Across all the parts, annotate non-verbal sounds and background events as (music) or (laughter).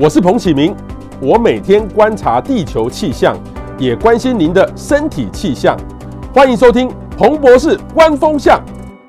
我是彭启明，我每天观察地球气象，也关心您的身体气象。欢迎收听彭博士观风向。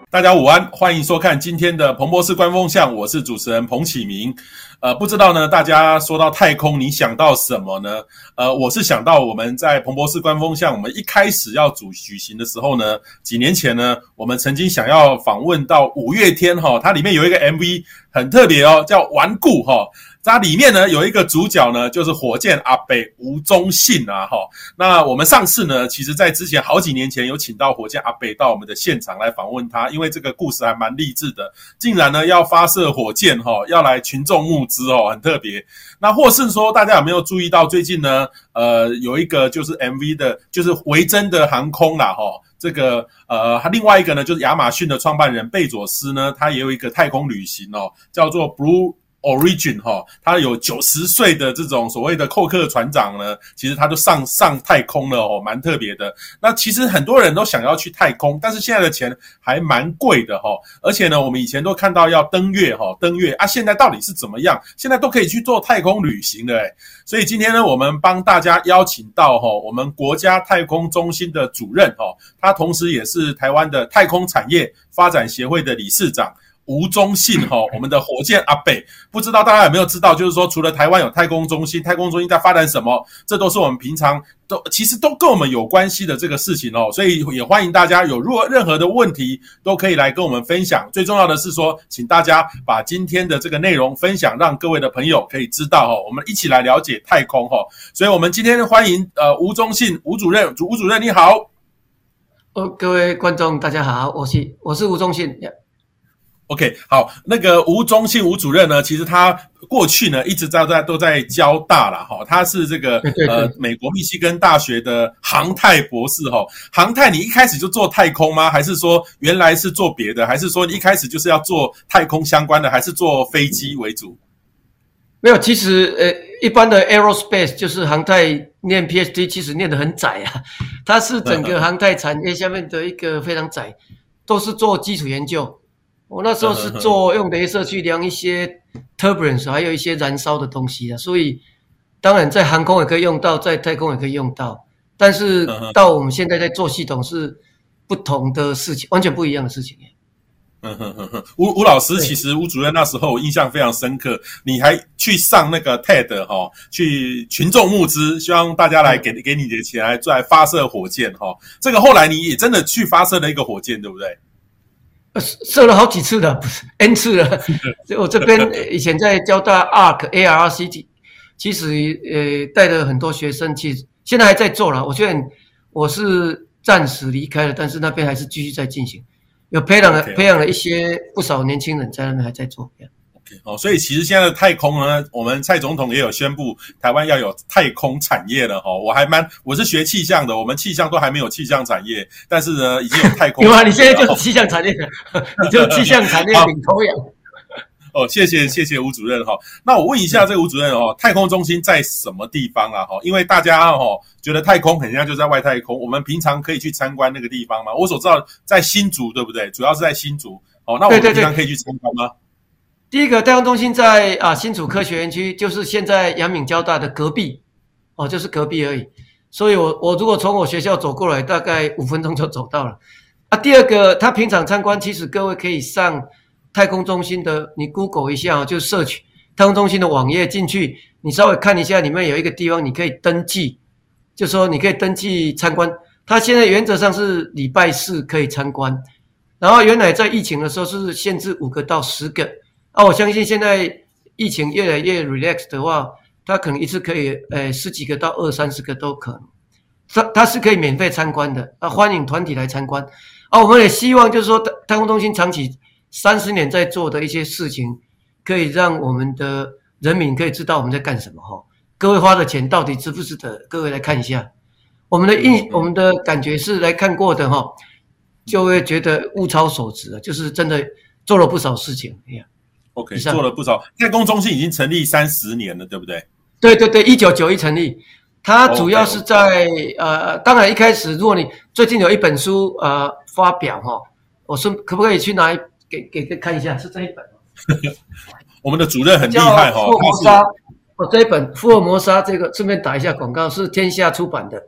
大家午安，欢迎收看今天的彭博士观风向，我是主持人彭启明。呃，不知道呢，大家说到太空，你想到什么呢？呃，我是想到我们在彭博士观风向，我们一开始要主举行的时候呢，几年前呢，我们曾经想要访问到五月天哈，它里面有一个 MV 很特别哦，叫《顽固》哈。它里面呢有一个主角呢，就是火箭阿北吴宗信啊，哈。那我们上次呢，其实在之前好几年前有请到火箭阿北到我们的现场来访问他，因为这个故事还蛮励志的，竟然呢要发射火箭哈，要来群众募资哦，很特别。那或是说大家有没有注意到最近呢，呃，有一个就是 MV 的，就是维珍的航空啦，哈，这个呃，另外一个呢就是亚马逊的创办人贝佐斯呢，他也有一个太空旅行哦，叫做 Blue。Origin 哈，他有九十岁的这种所谓的寇克船长呢，其实他都上上太空了哦，蛮特别的。那其实很多人都想要去太空，但是现在的钱还蛮贵的哈。而且呢，我们以前都看到要登月哈，登月啊，现在到底是怎么样？现在都可以去做太空旅行了诶。所以今天呢，我们帮大家邀请到哈，我们国家太空中心的主任哈，他同时也是台湾的太空产业发展协会的理事长。吴忠信哈，(laughs) 我们的火箭阿北，不知道大家有没有知道？就是说，除了台湾有太空中心，太空中心在发展什么？这都是我们平常都其实都跟我们有关系的这个事情哦。所以也欢迎大家有如果任何的问题，都可以来跟我们分享。最重要的是说，请大家把今天的这个内容分享，让各位的朋友可以知道哦。我们一起来了解太空哈。所以我们今天欢迎呃吴忠信吴主任，吴主任你好。哦，各位观众大家好，我是我是吴忠信。OK，好，那个吴宗信吴主任呢，其实他过去呢一直在在都在交大啦。哈，他是这个呃美国密西根大学的航太博士哈。航太你一开始就做太空吗？还是说原来是做别的？还是说你一开始就是要做太空相关的？还是做飞机为主？没有，其实呃一般的 aerospace 就是航太念 PhD，其实念得很窄啊。它是整个航太产业下面的一个非常窄，都是做基础研究。我那时候是做用镭射去量一些 turbulence，还有一些燃烧的东西啊，所以当然在航空也可以用到，在太空也可以用到，但是到我们现在在做系统是不同的事情，完全不一样的事情。嗯哼哼哼，吴吴老师，其实吴主任那时候我印象非常深刻，你还去上那个 TED 哈，去群众募资，希望大家来给给你的钱来来发射火箭哈。这个后来你也真的去发射了一个火箭，对不对？射了好几次的，不是 N 次了。我这边 (laughs) 以前在交大 ARC ARC，其实呃带了很多学生去，现在还在做了。我虽然我是暂时离开了，但是那边还是继续在进行，有培养了.培养了一些不少年轻人在那边还在做。哦，所以其实现在的太空呢，我们蔡总统也有宣布，台湾要有太空产业了哈。我还蛮，我是学气象的，我们气象都还没有气象产业，但是呢，已经有太空。(laughs) 有啊，你现在就是气象产业，你就气象产业 (laughs) 领头羊。(laughs) 哦，谢谢谢谢吴主任哈。那我问一下这个吴主任哦，太空中心在什么地方啊？哈，因为大家哦觉得太空很像就在外太空，我们平常可以去参观那个地方吗？我所知道在新竹，对不对？主要是在新竹。哦，那我们平常可以去参观吗？第一个太空中心在啊新竹科学园区，就是现在阳明交大的隔壁，哦，就是隔壁而已。所以我，我如果从我学校走过来，大概五分钟就走到了。啊，第二个，他平常参观，其实各位可以上太空中心的，你 Google 一下，就 search 太空中心的网页进去，你稍微看一下，里面有一个地方你可以登记，就说你可以登记参观。他现在原则上是礼拜四可以参观，然后原来在疫情的时候是限制五个到十个。啊，我相信现在疫情越来越 relax 的话，他可能一次可以，呃，十几个到二三十个都可能。他他是可以免费参观的，啊，欢迎团体来参观。啊，我们也希望就是说，太空中心长期三十年在做的一些事情，可以让我们的人民可以知道我们在干什么哈。各位花的钱到底值不值得？各位来看一下，我们的印，我们的感觉是来看过的哈，就会觉得物超所值啊，就是真的做了不少事情。哎呀。OK，做了不少。太空中心已经成立三十年了，对不对？对对对，一九九一成立。它主要是在 okay, okay. 呃，当然一开始，如果你最近有一本书呃发表哈，我说可不可以去拿一给给给看一下？是这一本。(laughs) 我们的主任很厉害哈，福尔摩沙哦，这一本《福尔摩沙》这个顺便打一下广告，是天下出版的。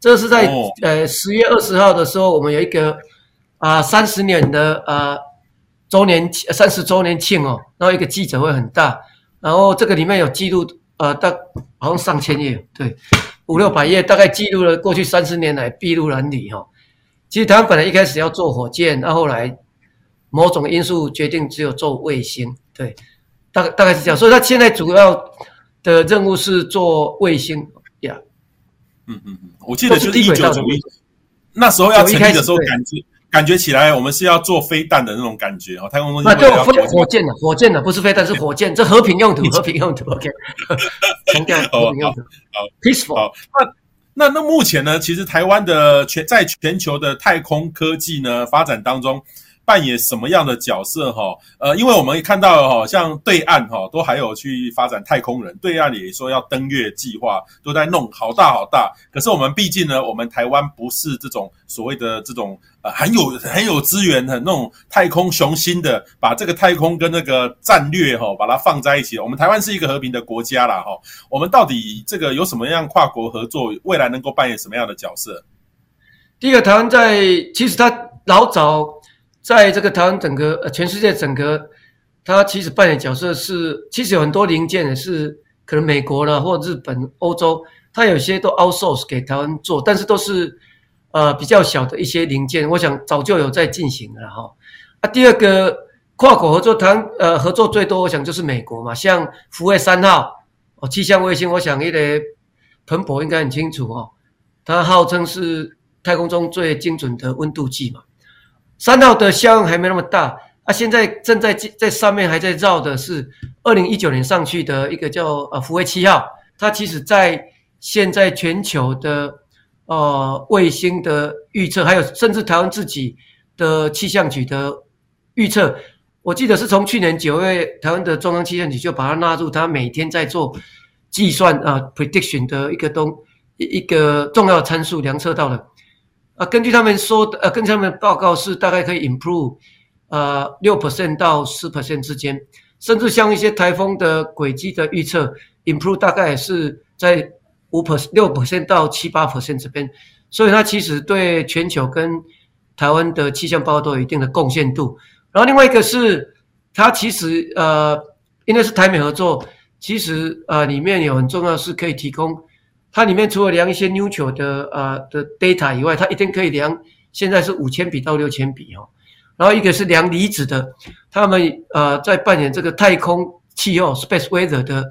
这是在、哦、呃十月二十号的时候，我们有一个啊三十年的啊周年三十周年庆哦，然后一个记者会很大，然后这个里面有记录呃大好像上千页，对，五六百页，大概记录了过去三十年来筚路蓝缕哈。其实他们本来一开始要做火箭，然后后来某种因素决定只有做卫星，对，大概大概是这样。所以他现在主要的任务是做卫星呀，嗯嗯嗯，我记得就是一九九一，那时候要成立的时候，感觉感觉起来我们是要做飞弹的那种感觉哦，太空中心那就火火箭的，火箭的不是飞弹，是火箭，这和平用途，和平用途，OK，(laughs) 强调和平用途，好，peaceful，好，那那那目前呢，其实台湾的全在全球的太空科技呢发展当中。扮演什么样的角色？哈，呃，因为我们看到哈，像对岸哈，都还有去发展太空人，对岸也说要登月计划，都在弄好大好大。可是我们毕竟呢，我们台湾不是这种所谓的这种呃很有很有资源的那种太空雄心的，把这个太空跟那个战略哈，把它放在一起。我们台湾是一个和平的国家啦，哈。我们到底这个有什么样跨国合作，未来能够扮演什么样的角色？第一个，台湾在其实它老早。在这个台湾整个呃全世界整个，它其实扮演角色是，其实有很多零件是可能美国了或日本、欧洲，它有些都 outsource 给台湾做，但是都是呃比较小的一些零件，我想早就有在进行了哈。啊，第二个跨国合作，台湾呃合作最多，我想就是美国嘛，像福卫三号哦气象卫星，我想你得彭博应该很清楚哦，它号称是太空中最精准的温度计嘛。三号的效应还没那么大啊，现在正在在上面还在绕的是二零一九年上去的一个叫呃福卫七号，它其实在现在全球的呃卫星的预测，还有甚至台湾自己的气象局的预测，我记得是从去年九月台湾的中央气象局就把它纳入，它每天在做计算啊、prediction 的一个东一一个重要参数量测到了。啊，根据他们说的，呃，根据他们报告是大概可以 improve，呃，六 percent 到十 percent 之间，甚至像一些台风的轨迹的预测，improve 大概是在五 percent 六 percent 到七八 percent 这边，所以它其实对全球跟台湾的气象报告都有一定的贡献度。然后另外一个是，它其实呃，因为是台美合作，其实呃里面有很重要是可以提供。它里面除了量一些 neutral 的呃的 data 以外，它一天可以量，现在是五千笔到六千笔哦。然后一个是量离子的，他们呃在扮演这个太空气候 space weather 的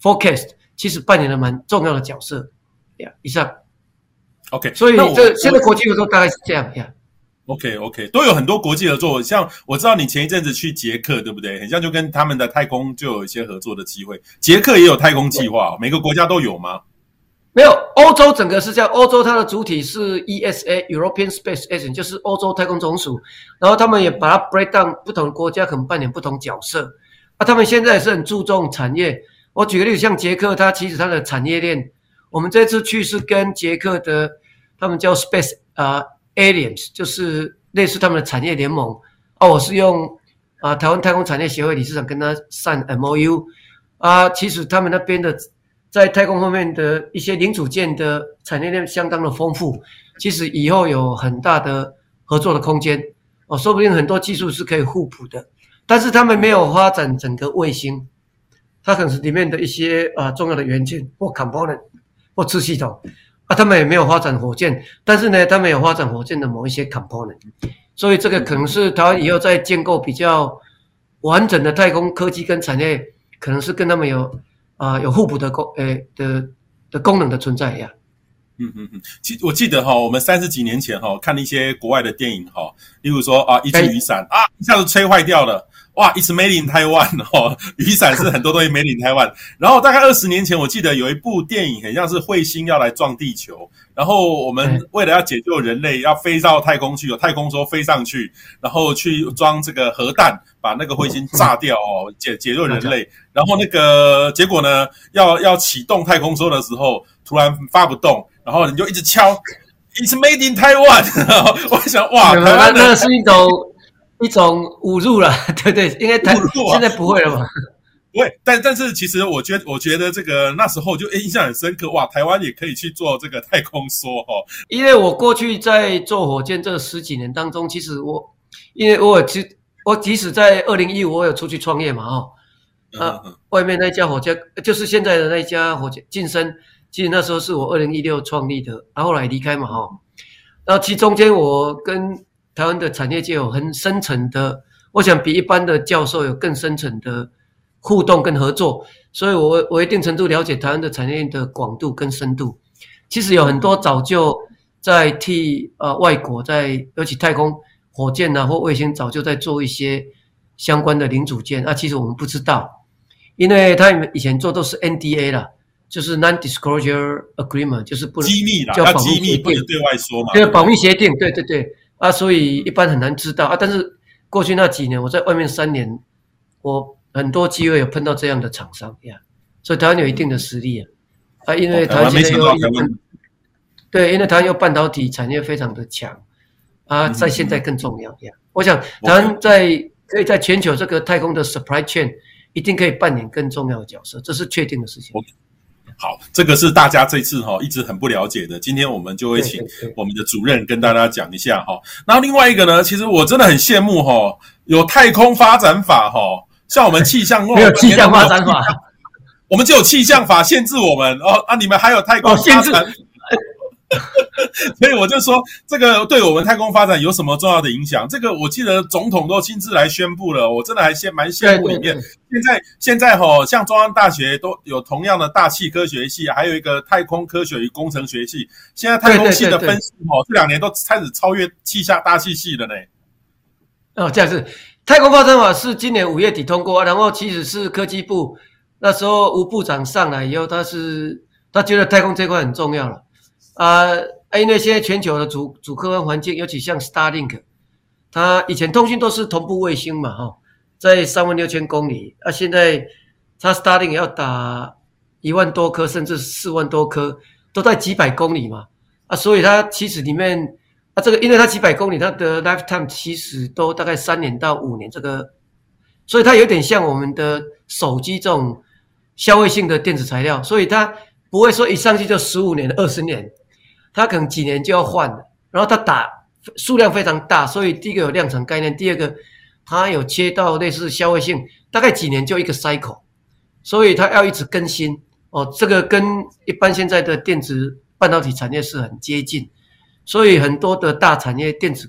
forecast，其实扮演了蛮重要的角色。呀，以上。OK，所以这现在国际合作大概是这样呀。OK OK，都有很多国际合作，像我知道你前一阵子去捷克，对不对？很像就跟他们的太空就有一些合作的机会。捷克也有太空计划，每个国家都有吗？没有，欧洲整个是这样。欧洲它的主体是 ESA（European Space Agency），就是欧洲太空总署。然后他们也把它 break down，不同国家可能扮演不同角色。啊，他们现在也是很注重产业。我举个例子，像捷克，它其实它的产业链，我们这次去是跟捷克的，他们叫 Space 啊、uh, Alliance，就是类似他们的产业联盟。啊，我是用啊台湾太空产业协会理事长跟他签 MOU。啊，其实他们那边的。在太空方面的一些零组件的产业链相当的丰富，其实以后有很大的合作的空间哦，说不定很多技术是可以互补的。但是他们没有发展整个卫星，它可能是里面的一些啊、重要的元件或 component 或次系统啊，他们也没有发展火箭，但是呢，他们有发展火箭的某一些 component，所以这个可能是他以后在建构比较完整的太空科技跟产业，可能是跟他们有。啊，有互补的功，诶的的功能的存在呀。嗯嗯嗯，其我记得哈，我们三十几年前哈看了一些国外的电影哈，例如说啊，一只雨伞啊，一下子吹坏掉了。哇，It's made in Taiwan 哦，雨伞是很多东西 made in Taiwan。然后大概二十年前，我记得有一部电影，很像是彗星要来撞地球，然后我们为了要解救人类，要飞到太空去，有太空梭飞上去，然后去装这个核弹，把那个彗星炸掉哦，解解救人类。然后那个结果呢，要要启动太空梭的时候，突然发不动，然后你就一直敲，It's made in Taiwan。我想哇，台湾是一种。一种侮辱了，对 (laughs) 对，因为台现在不会了嘛。不会，但但是其实我觉得，我觉得这个那时候就印象很深刻，哇，台湾也可以去做这个太空梭哦。因为我过去在做火箭这十几年当中，其实我，因为我其我即使在二零一五我有出去创业嘛，哦，啊，外面那家火箭就是现在的那家火箭晋升，其实那时候是我二零一六创立的，然后后来离开嘛，哦，然后其中间我跟台湾的产业界有很深层的，我想比一般的教授有更深层的。互动跟合作，所以我我一定程度了解台湾的产业链的广度跟深度。其实有很多早就在替呃外国在尤其太空火箭呐、啊、或卫星早就在做一些相关的零组件。那、啊、其实我们不知道，因为他们以前做都是 NDA 啦，就是 Non-Disclosure Agreement，就是不能机密啦，叫保密协定，不能对外说嘛。对，保密协定，对对对啊，所以一般很难知道啊。但是过去那几年，我在外面三年，我。很多机会有碰到这样的厂商呀，所以台湾有一定的实力啊，啊，因为台湾现在有对，因为台湾有半导体产业非常的强啊，在现在更重要呀。我想台湾在可以在全球这个太空的 supply chain 一定可以扮演更重要的角色，这是确定的事情。好，这个是大家这次哈一直很不了解的，今天我们就会请我们的主任跟大家讲一下哈。然后另外一个呢，其实我真的很羡慕哈，有太空发展法哈。像我们气象 (laughs) 没有气象发展法，(laughs) 我们就有气象法限制我们哦啊！你们还有太空发展，(laughs) 所以我就说这个对我们太空发展有什么重要的影响？这个我记得总统都亲自来宣布了，我真的还羡蛮羡慕里面。现在现在哈，像中央大学都有同样的大气科学系，还有一个太空科学与工程学系。现在太空系的分数哦，这两年都开始超越气象大气系了呢。哦，这样子。太空发展法是今年五月底通过，然后其实是科技部那时候吴部长上来以后，他是他觉得太空这块很重要了啊，因为现在全球的主主客观环境，尤其像 Starlink，它以前通讯都是同步卫星嘛，哈，在三万六千公里，啊，现在它 Starlink 要打一万多颗，甚至四万多颗，都在几百公里嘛，啊，所以它其实里面。啊，这个因为它几百公里，它的 lifetime 其实都大概三年到五年，这个，所以它有点像我们的手机这种消费性的电子材料，所以它不会说一上去就十五年、二十年，它可能几年就要换了。然后它打数量非常大，所以第一个有量产概念，第二个它有切到类似消费性，大概几年就一个 cycle，所以它要一直更新。哦，这个跟一般现在的电子半导体产业是很接近。所以很多的大产业电子，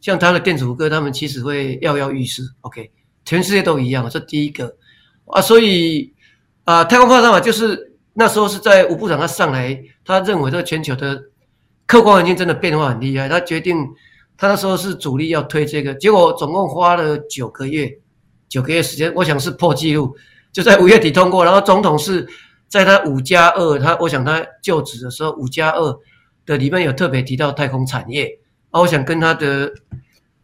像他的电子五哥，他们其实会跃跃欲试。OK，全世界都一样，这第一个啊。所以啊，太空发展法就是那时候是在吴部长他上来，他认为这个全球的客观环境真的变化很厉害，他决定他那时候是主力要推这个，结果总共花了九个月，九个月时间，我想是破纪录，就在五月底通过，然后总统是在他五加二，他我想他就职的时候五加二。的里面有特别提到太空产业，啊，我想跟他的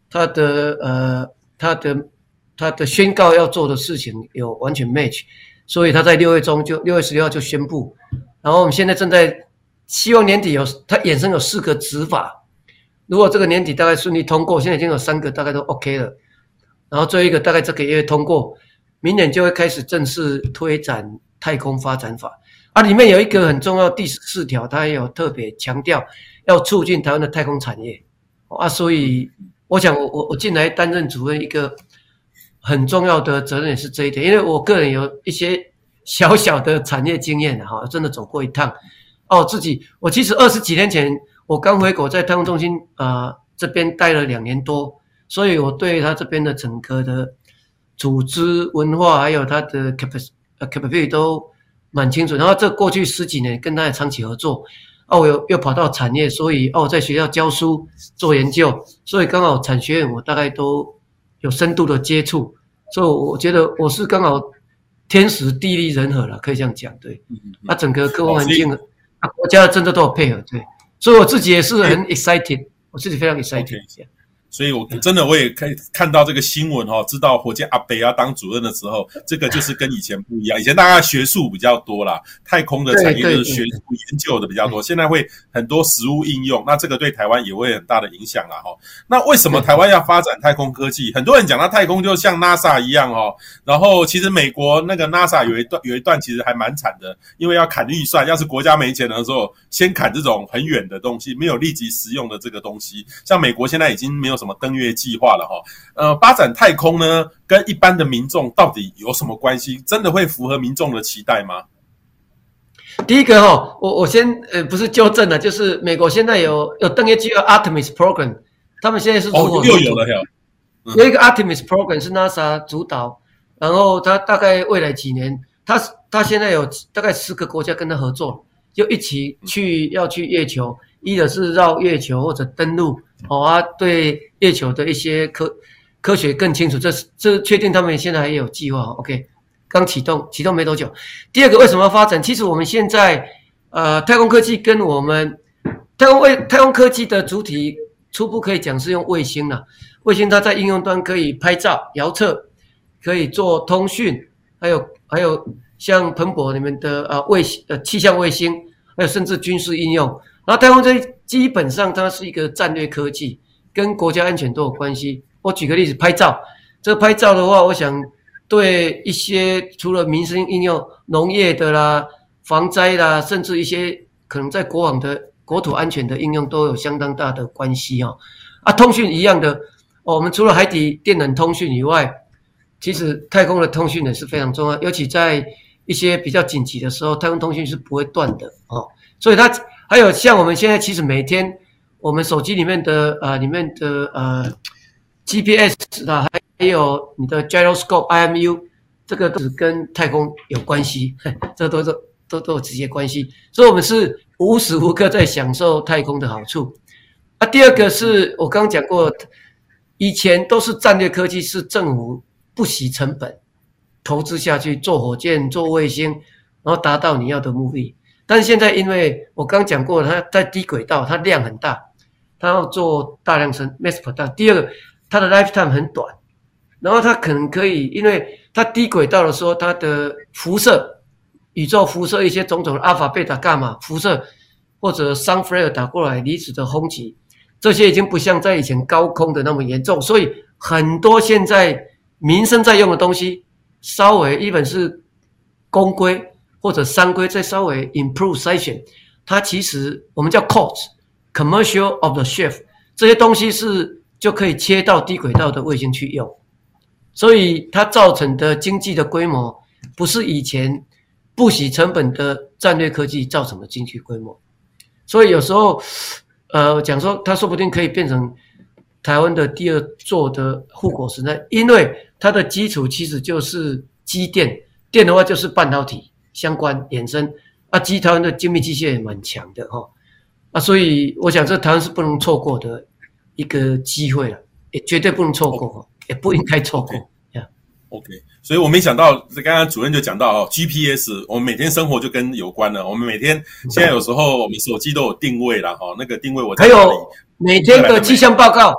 他的呃他的他的宣告要做的事情有完全 match，所以他在六月中就六月十六号就宣布，然后我们现在正在希望年底有它衍生有四个执法，如果这个年底大概顺利通过，现在已经有三个大概都 OK 了，然后最后一个大概这个月通过，明年就会开始正式推展太空发展法。啊，里面有一个很重要第十四条，它也有特别强调要促进台湾的太空产业。啊，所以我想我我我进来担任主任，一个很重要的责任也是这一点，因为我个人有一些小小的产业经验哈，真的走过一趟哦，自己我其实二十几年前我刚回国，在太空中心啊、呃、这边待了两年多，所以我对他这边的整个的组织文化还有他的 capacity capability 都。蛮清楚，然后这过去十几年跟他也长期合作，哦，我又又跑到产业，所以哦，在学校教书做研究，所以刚好产学院我大概都有深度的接触，所以我觉得我是刚好天时地利人和了，可以这样讲，对。那、啊、整个客观环境，啊，国家的政策都有配合，对。所以我自己也是很 excited，我自己非常 excited。所以我真的我也可以看到这个新闻哦，知道火箭阿北要当主任的时候，这个就是跟以前不一样。以前大家学术比较多啦，太空的产业就是学术研究的比较多，现在会很多实物应用，那这个对台湾也会很大的影响啦哈。那为什么台湾要发展太空科技？很多人讲到太空就像 NASA 一样哦，然后其实美国那个 NASA 有一段有一段其实还蛮惨的，因为要砍预算，要是国家没钱的时候，先砍这种很远的东西，没有立即实用的这个东西。像美国现在已经没有什么登月计划了哈，呃，发展太空呢，跟一般的民众到底有什么关系？真的会符合民众的期待吗？第一个哈，我我先呃不是纠正了，就是美国现在有有登月计划 Artemis Program，他们现在是哦又有了，有有一个 Artemis Program 是 NASA 主导，然后他大概未来几年，他他现在有大概十个国家跟他合作，就一起去要去月球，一的是绕月球或者登陆。好啊，对月球的一些科科学更清楚，这是这确定他们现在还有计划。OK，刚启动，启动没多久。第二个为什么发展？其实我们现在呃，太空科技跟我们太空卫太空科技的主体初步可以讲是用卫星了。卫星它在应用端可以拍照、遥测，可以做通讯，还有还有像彭博里面的呃卫星呃气象卫星，还有甚至军事应用。然后太空这基本上它是一个战略科技，跟国家安全都有关系。我举个例子，拍照。这个拍照的话，我想对一些除了民生应用、农业的啦、防灾啦，甚至一些可能在国网的国土安全的应用都有相当大的关系哦。啊，通讯一样的，我们除了海底电缆通讯以外，其实太空的通讯也是非常重要，尤其在一些比较紧急的时候，太空通讯是不会断的哦。所以它。还有像我们现在其实每天我们手机里面的呃里面的呃 GPS 啊，还有你的 Gyroscope IMU，这个都是跟太空有关系，(laughs) 这都是都都有直接关系。所以，我们是无时无刻在享受太空的好处。啊，第二个是我刚刚讲过，以前都是战略科技，是政府不惜成本投资下去做火箭、做卫星，然后达到你要的目的。但是现在，因为我刚讲过，它在低轨道，它量很大，它要做大量生 mass production。第二个，它的 lifetime 很短，然后它可能可以，因为它低轨道的时候，它的辐射、宇宙辐射一些种种的阿尔法、贝塔、伽马辐射，或者 sun flare 打过来离子的轰击，这些已经不像在以前高空的那么严重，所以很多现在民生在用的东西，稍微一本是公规。或者三规再稍微 improve 筛选，它其实我们叫 cost commercial of the shift 这些东西是就可以切到低轨道的卫星去用，所以它造成的经济的规模不是以前不惜成本的战略科技造成的经济规模，所以有时候呃讲说它说不定可以变成台湾的第二座的护国神山，因为它的基础其实就是机电，电的话就是半导体。相关衍生啊，集团的精密机械也蛮强的哈啊，所以我想这台湾是不能错过的一个机会了，也绝对不能错过，Okay. 也不应该错过。呀 OK，所以我没想到，这刚刚主任就讲到哦，GPS，我们每天生活就跟有关了。我们每天现在有时候我们手机都有定位了哈，那个定位我还有每天的气象报告，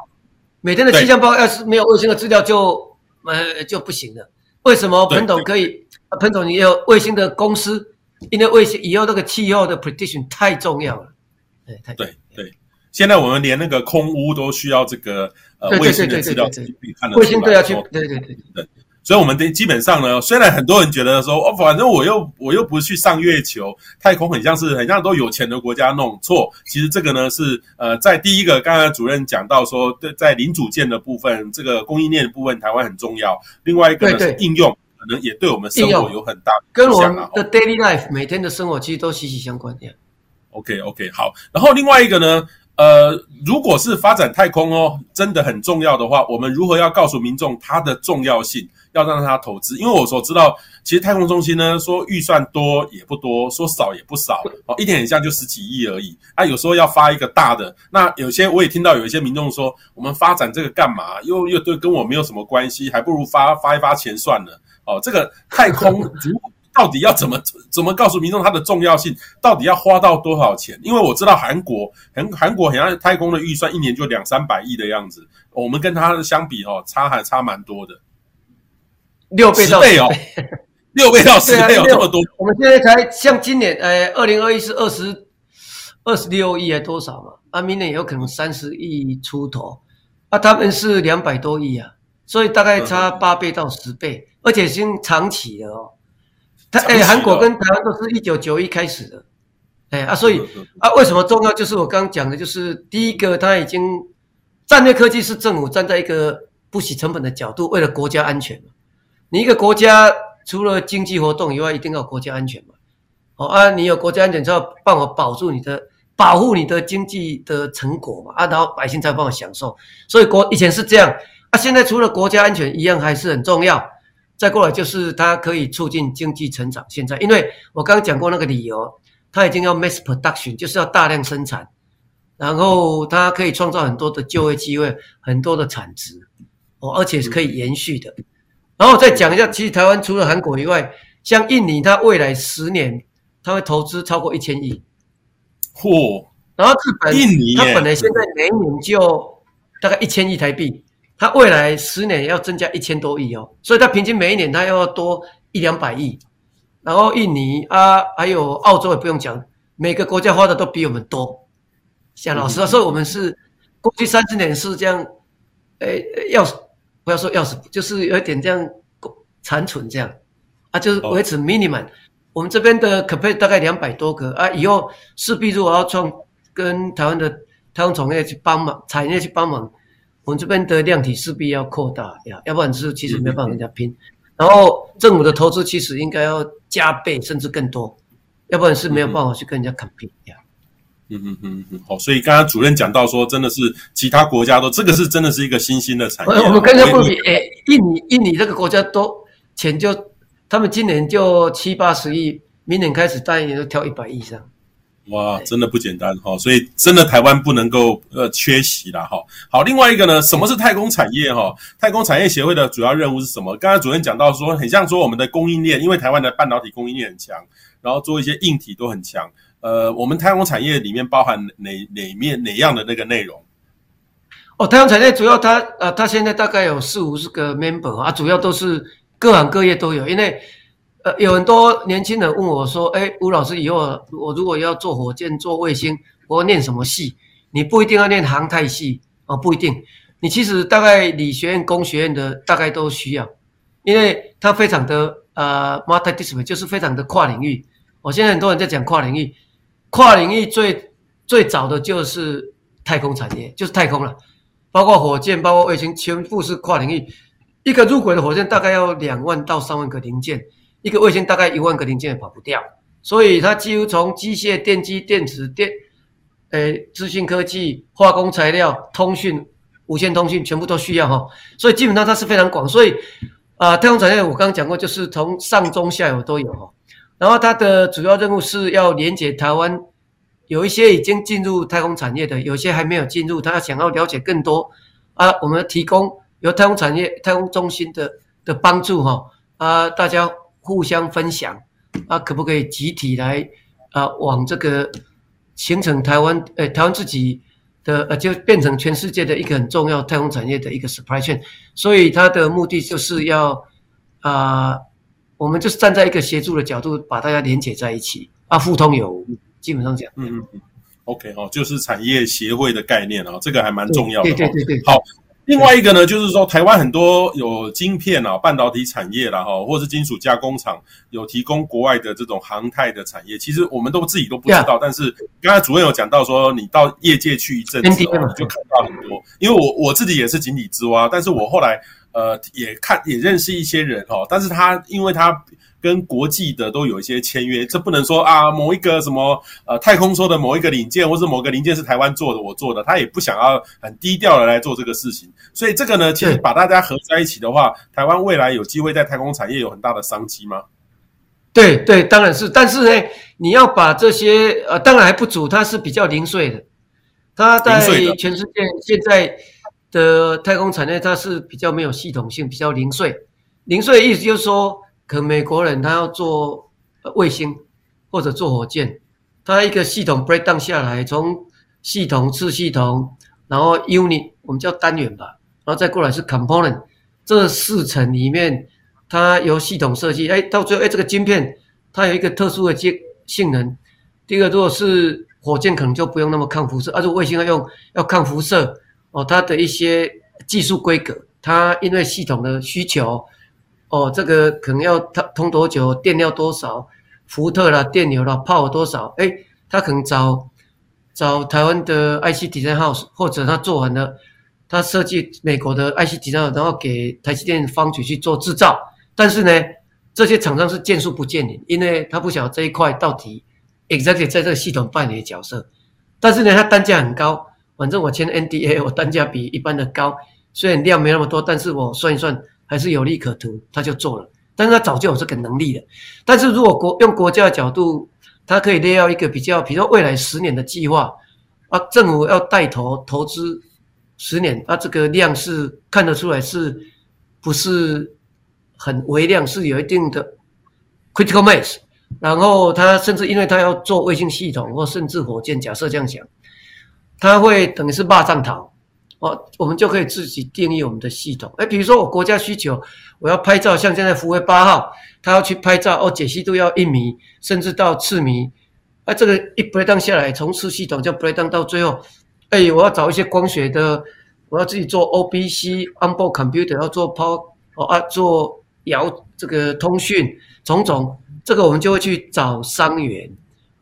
每天的气象报告要是没有卫星的资料就呃就不行了。为什么彭总可以？彭总，你有卫星的公司，因为卫星以后那个气候的 prediction 太重要了。对，太对对。现在我们连那个空屋都需要这个呃卫星的资料去看的。卫星都要去，对对对对。所以，我们的基本上呢，虽然很多人觉得说，哦，反正我又我又不是去上月球，太空很像是很像都有钱的国家弄错。其实这个呢是呃，在第一个刚刚主任讲到说，对，在零组件的部分，这个供应链的部分，台湾很重要。另外一个呢是应用。可能也对我们生活有很大跟我们的 daily life 每天的生活其实都息息相关的。OK OK 好，然后另外一个呢，呃，如果是发展太空哦，真的很重要的话，我们如何要告诉民众它的重要性，要让他投资？因为我所知道，其实太空中心呢，说预算多也不多，说少也不少哦，一点很像就十几亿而已啊。有时候要发一个大的，那有些我也听到有一些民众说，我们发展这个干嘛？又又对跟我没有什么关系，还不如发发一发钱算了。哦，这个太空如 (laughs) 到底要怎么怎么告诉民众它的重要性？到底要花到多少钱？因为我知道韩国，韩韩国好像太空的预算一年就两三百亿的样子，我们跟它相比哦，差还差蛮多的，六倍到十倍哦，(laughs) 六倍到十倍有、啊、这么多。我们现在才像今年，呃，二零二一是二十二十六亿还多少嘛？啊，明年也有可能三十亿出头，啊，他们是两百多亿啊。所以大概差八倍到十倍，而且是长期了哦。它哎，韩国跟台湾都是一九九一开始的，哎啊，所以啊，为什么重要？就是我刚刚讲的，就是第一个，他已经战略科技是政府站在一个不惜成本的角度，为了国家安全嘛。你一个国家除了经济活动以外，一定要国家安全嘛。哦啊，你有国家安全，就要帮我保住你的、保护你的经济的成果嘛。啊，然后百姓才帮我享受。所以国以前是这样。啊、现在除了国家安全一样还是很重要，再过来就是它可以促进经济成长。现在，因为我刚刚讲过那个理由，它已经要 mass production，就是要大量生产，然后它可以创造很多的就业机会，很多的产值，哦，而且是可以延续的。然后我再讲一下，其实台湾除了韩国以外，像印尼，它未来十年它会投资超过一千亿，嚯！然后日本，印尼，它本来现在每年就大概一千亿台币。它未来十年要增加一千多亿哦，所以它平均每一年它要多一两百亿。然后印尼啊，还有澳洲也不用讲，每个国家花的都比我们多。像老师说，所以我们是过去三十年是这样，诶，要不要说要死，就是有一点这样残存这样啊，就是维持 minimum。我们这边的 capacity 大概两百多个啊，以后势必如果要创跟台湾的台湾产业去帮忙，产业去帮忙。我们这边的量体势必要扩大呀，要不然是其实没办法跟人家拼。然后政府的投资其实应该要加倍甚至更多，要不然是没有办法去跟人家 compete 呀。嗯嗯嗯嗯，好，所以刚刚主任讲到说，真的是其他国家都这个是真的是一个新兴的产业。我们跟人家不比，哎，印尼印尼这个国家都钱就他们今年就七八十亿，明年开始大一年就跳一百亿以上。哇，真的不简单哈，所以真的台湾不能够呃缺席啦哈。好，另外一个呢，什么是太空产业哈？太空产业协会的主要任务是什么？刚才主任讲到说，很像说我们的供应链，因为台湾的半导体供应链很强，然后做一些硬体都很强。呃，我们太空产业里面包含哪哪面哪样的那个内容？哦，太空产业主要它呃，它现在大概有四五十个 member 啊，主要都是各行各业都有，因为。呃，有很多年轻人问我说：“哎，吴老师，以后我如果要做火箭、做卫星，我要念什么系？你不一定要念航太系哦，不一定。你其实大概理学院、工学院的大概都需要，因为它非常的呃，multidiscipline，就是非常的跨领域。我现在很多人在讲跨领域，跨领域最最早的就是太空产业，就是太空了，包括火箭、包括卫星，全部是跨领域。一个入轨的火箭大概要两万到三万个零件。”一个卫星大概一万个零件也跑不掉，所以它几乎从机械、电机、电子、电，诶，资讯科技、化工材料、通讯、无线通讯全部都需要哈，所以基本上它是非常广。所以啊、太空产业我刚刚讲过，就是从上中下游都有哈。然后它的主要任务是要连接台湾，有一些已经进入太空产业的，有些还没有进入，他想要了解更多啊，我们提供由太空产业、太空中心的的帮助哈啊，大家。互相分享啊，可不可以集体来啊，往这个形成台湾呃、欸、台湾自己的呃，就变成全世界的一个很重要太空产业的一个 supply chain。所以它的目的就是要啊，我们就是站在一个协助的角度，把大家连接在一起啊，互通有无。基本上讲，嗯嗯嗯，OK 哦，就是产业协会的概念哦，这个还蛮重要的。对对对对，好。另外一个呢，就是说台湾很多有晶片啊、半导体产业啦，哈，或是金属加工厂有提供国外的这种航太的产业，其实我们都自己都不知道。但是刚才主任有讲到说，你到业界去一阵子，你就看到很多。因为我我自己也是井底之蛙，但是我后来呃也看也认识一些人哈，但是他因为他。跟国际的都有一些签约，这不能说啊，某一个什么呃太空说的某一个零件，或是某个零件是台湾做的，我做的，他也不想要很低调的来做这个事情。所以这个呢，其实把大家合在一起的话，台湾未来有机会在太空产业有很大的商机吗？对对，当然是。但是呢，你要把这些呃，当然还不足，它是比较零碎的。它在全世界现在的太空产业，它是比较没有系统性，比较零碎。零碎的意思就是说。可美国人他要做卫星或者做火箭，他一个系统 breakdown 下来，从系统、次系统，然后 unit 我们叫单元吧，然后再过来是 component，这四层里面，它由系统设计，哎，到最后哎，这个晶片它有一个特殊的性性能。第一个，如果是火箭，可能就不用那么抗辐射，而且卫星要用要抗辐射哦，它的一些技术规格，它因为系统的需求。哦，这个可能要它通多久，电要多少，伏特啦，电流啦泡多少？哎，他可能找找台湾的 IC Design House，或者他做完了，他设计美国的 IC Design，然后给台积电方局去做制造。但是呢，这些厂商是见树不见林，因为他不晓得这一块到底 exactly 在这个系统扮演的角色。但是呢，它单价很高，反正我签 NDA，我单价比一般的高，虽然量没那么多，但是我算一算。还是有利可图，他就做了，但是他早就有这个能力了。但是如果国用国家的角度，他可以列要一个比较，比如说未来十年的计划啊，政府要带头投资十年，啊，这个量是看得出来是不是很微量，是有一定的 critical mass。然后他甚至因为他要做卫星系统或甚至火箭，假设这样想，他会等于是霸占头。哦，我们就可以自己定义我们的系统。哎，比如说我国家需求，我要拍照，像现在福威八号，他要去拍照，哦，解析度要一米，甚至到次米。啊，这个一 breakdown 下来，从次系统就 breakdown 到最后，哎，我要找一些光学的，我要自己做 OBC onboard computer，要做 power 哦啊，做遥这个通讯，种种，这个我们就会去找商源，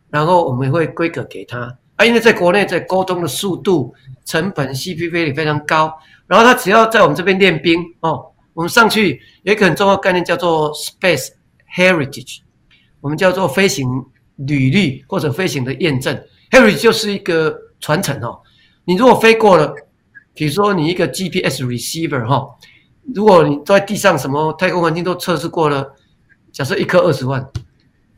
然后我们会规格给他。因为在国内在沟通的速度。成本 CP 也非常高，然后他只要在我们这边练兵哦，我们上去有一个很重要概念叫做 Space Heritage，我们叫做飞行履历或者飞行的验证。Heritage 就是一个传承哦，你如果飞过了，比如说你一个 GPS receiver 哈、如果你在地上什么太空环境都测试过了，假设一颗二十万，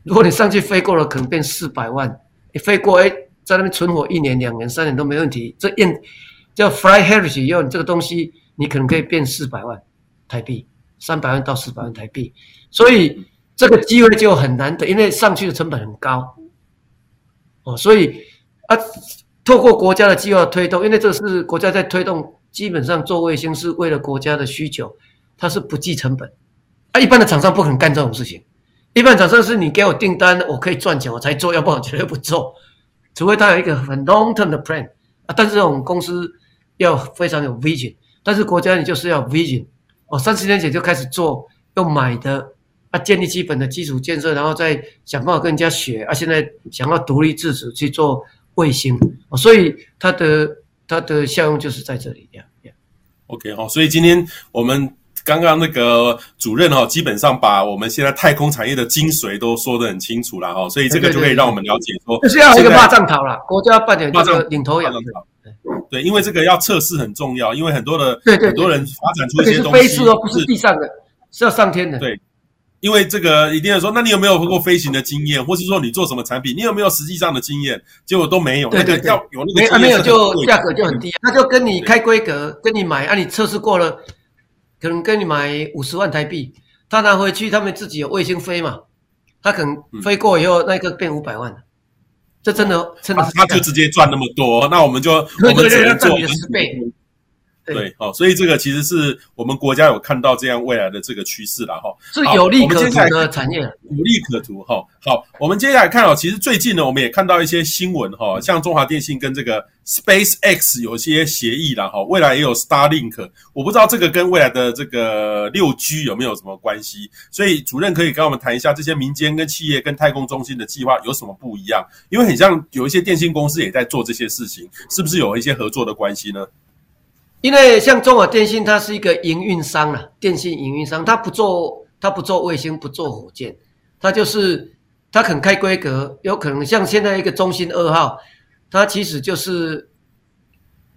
如果你上去飞过了，可能变四百万，你飞过哎。在那边存活一年、两年、三年都没问题。这验叫 Flight Heritage 以后，你这个东西你可能可以变四百万台币，三百万到四百万台币。所以这个机会就很难得，因为上去的成本很高。哦，所以啊，透过国家的计划推动，因为这是国家在推动，基本上做卫星是为了国家的需求，它是不计成本。啊，一般的厂商不可能干这种事情。一般厂商是你给我订单，我可以赚钱我才做，要不然我绝对不做。除非他有一个很 long term 的 plan 啊，但是这种公司要非常有 vision，但是国家你就是要 vision 哦，三十年前就开始做，要买的啊，建立基本的基础建设，然后再想办法跟人家学啊，现在想要独立自主去做卫星哦，所以它的它的效用就是在这里呀呀。OK 好，所以今天我们。刚刚那个主任哈，基本上把我们现在太空产业的精髓都说得很清楚了哈，所以这个就可以让我们了解说，就是要一个霸占头了，国家扮演这个领头羊。对，因为这个要测试很重要，因为很多的很多人发展出一些东西，飞速哦，不是地上的，是要上天的。对，因为这个一定要说，那你有没有过飞行的经验，或是说你做什么产品，你有没有实际上的经验？结果都没有，对对对，要有那个经验，没有就价格就很低，那就跟你开规格，跟你买，啊，你测试过了。可能跟你买五十万台币，他拿回去，他们自己有卫星飞嘛，他可能飞过以后，那个变五百万。了，这真的真的是，他就直接赚那么多，那我们就我们只能做十倍。对，好，所以这个其实是我们国家有看到这样未来的这个趋势了哈，是有利可图的产业，有利可图哈。好，我们接下来看哦，其实最近呢，我们也看到一些新闻哈，像中华电信跟这个 SpaceX 有些协议了哈，未来也有 Starlink，我不知道这个跟未来的这个六 G 有没有什么关系，所以主任可以跟我们谈一下这些民间跟企业跟太空中心的计划有什么不一样？因为很像有一些电信公司也在做这些事情，是不是有一些合作的关系呢？因为像中华电信，它是一个营运商啊，电信营运商，它不做，它不做卫星，不做火箭，它就是它肯开规格，有可能像现在一个中信二号，它其实就是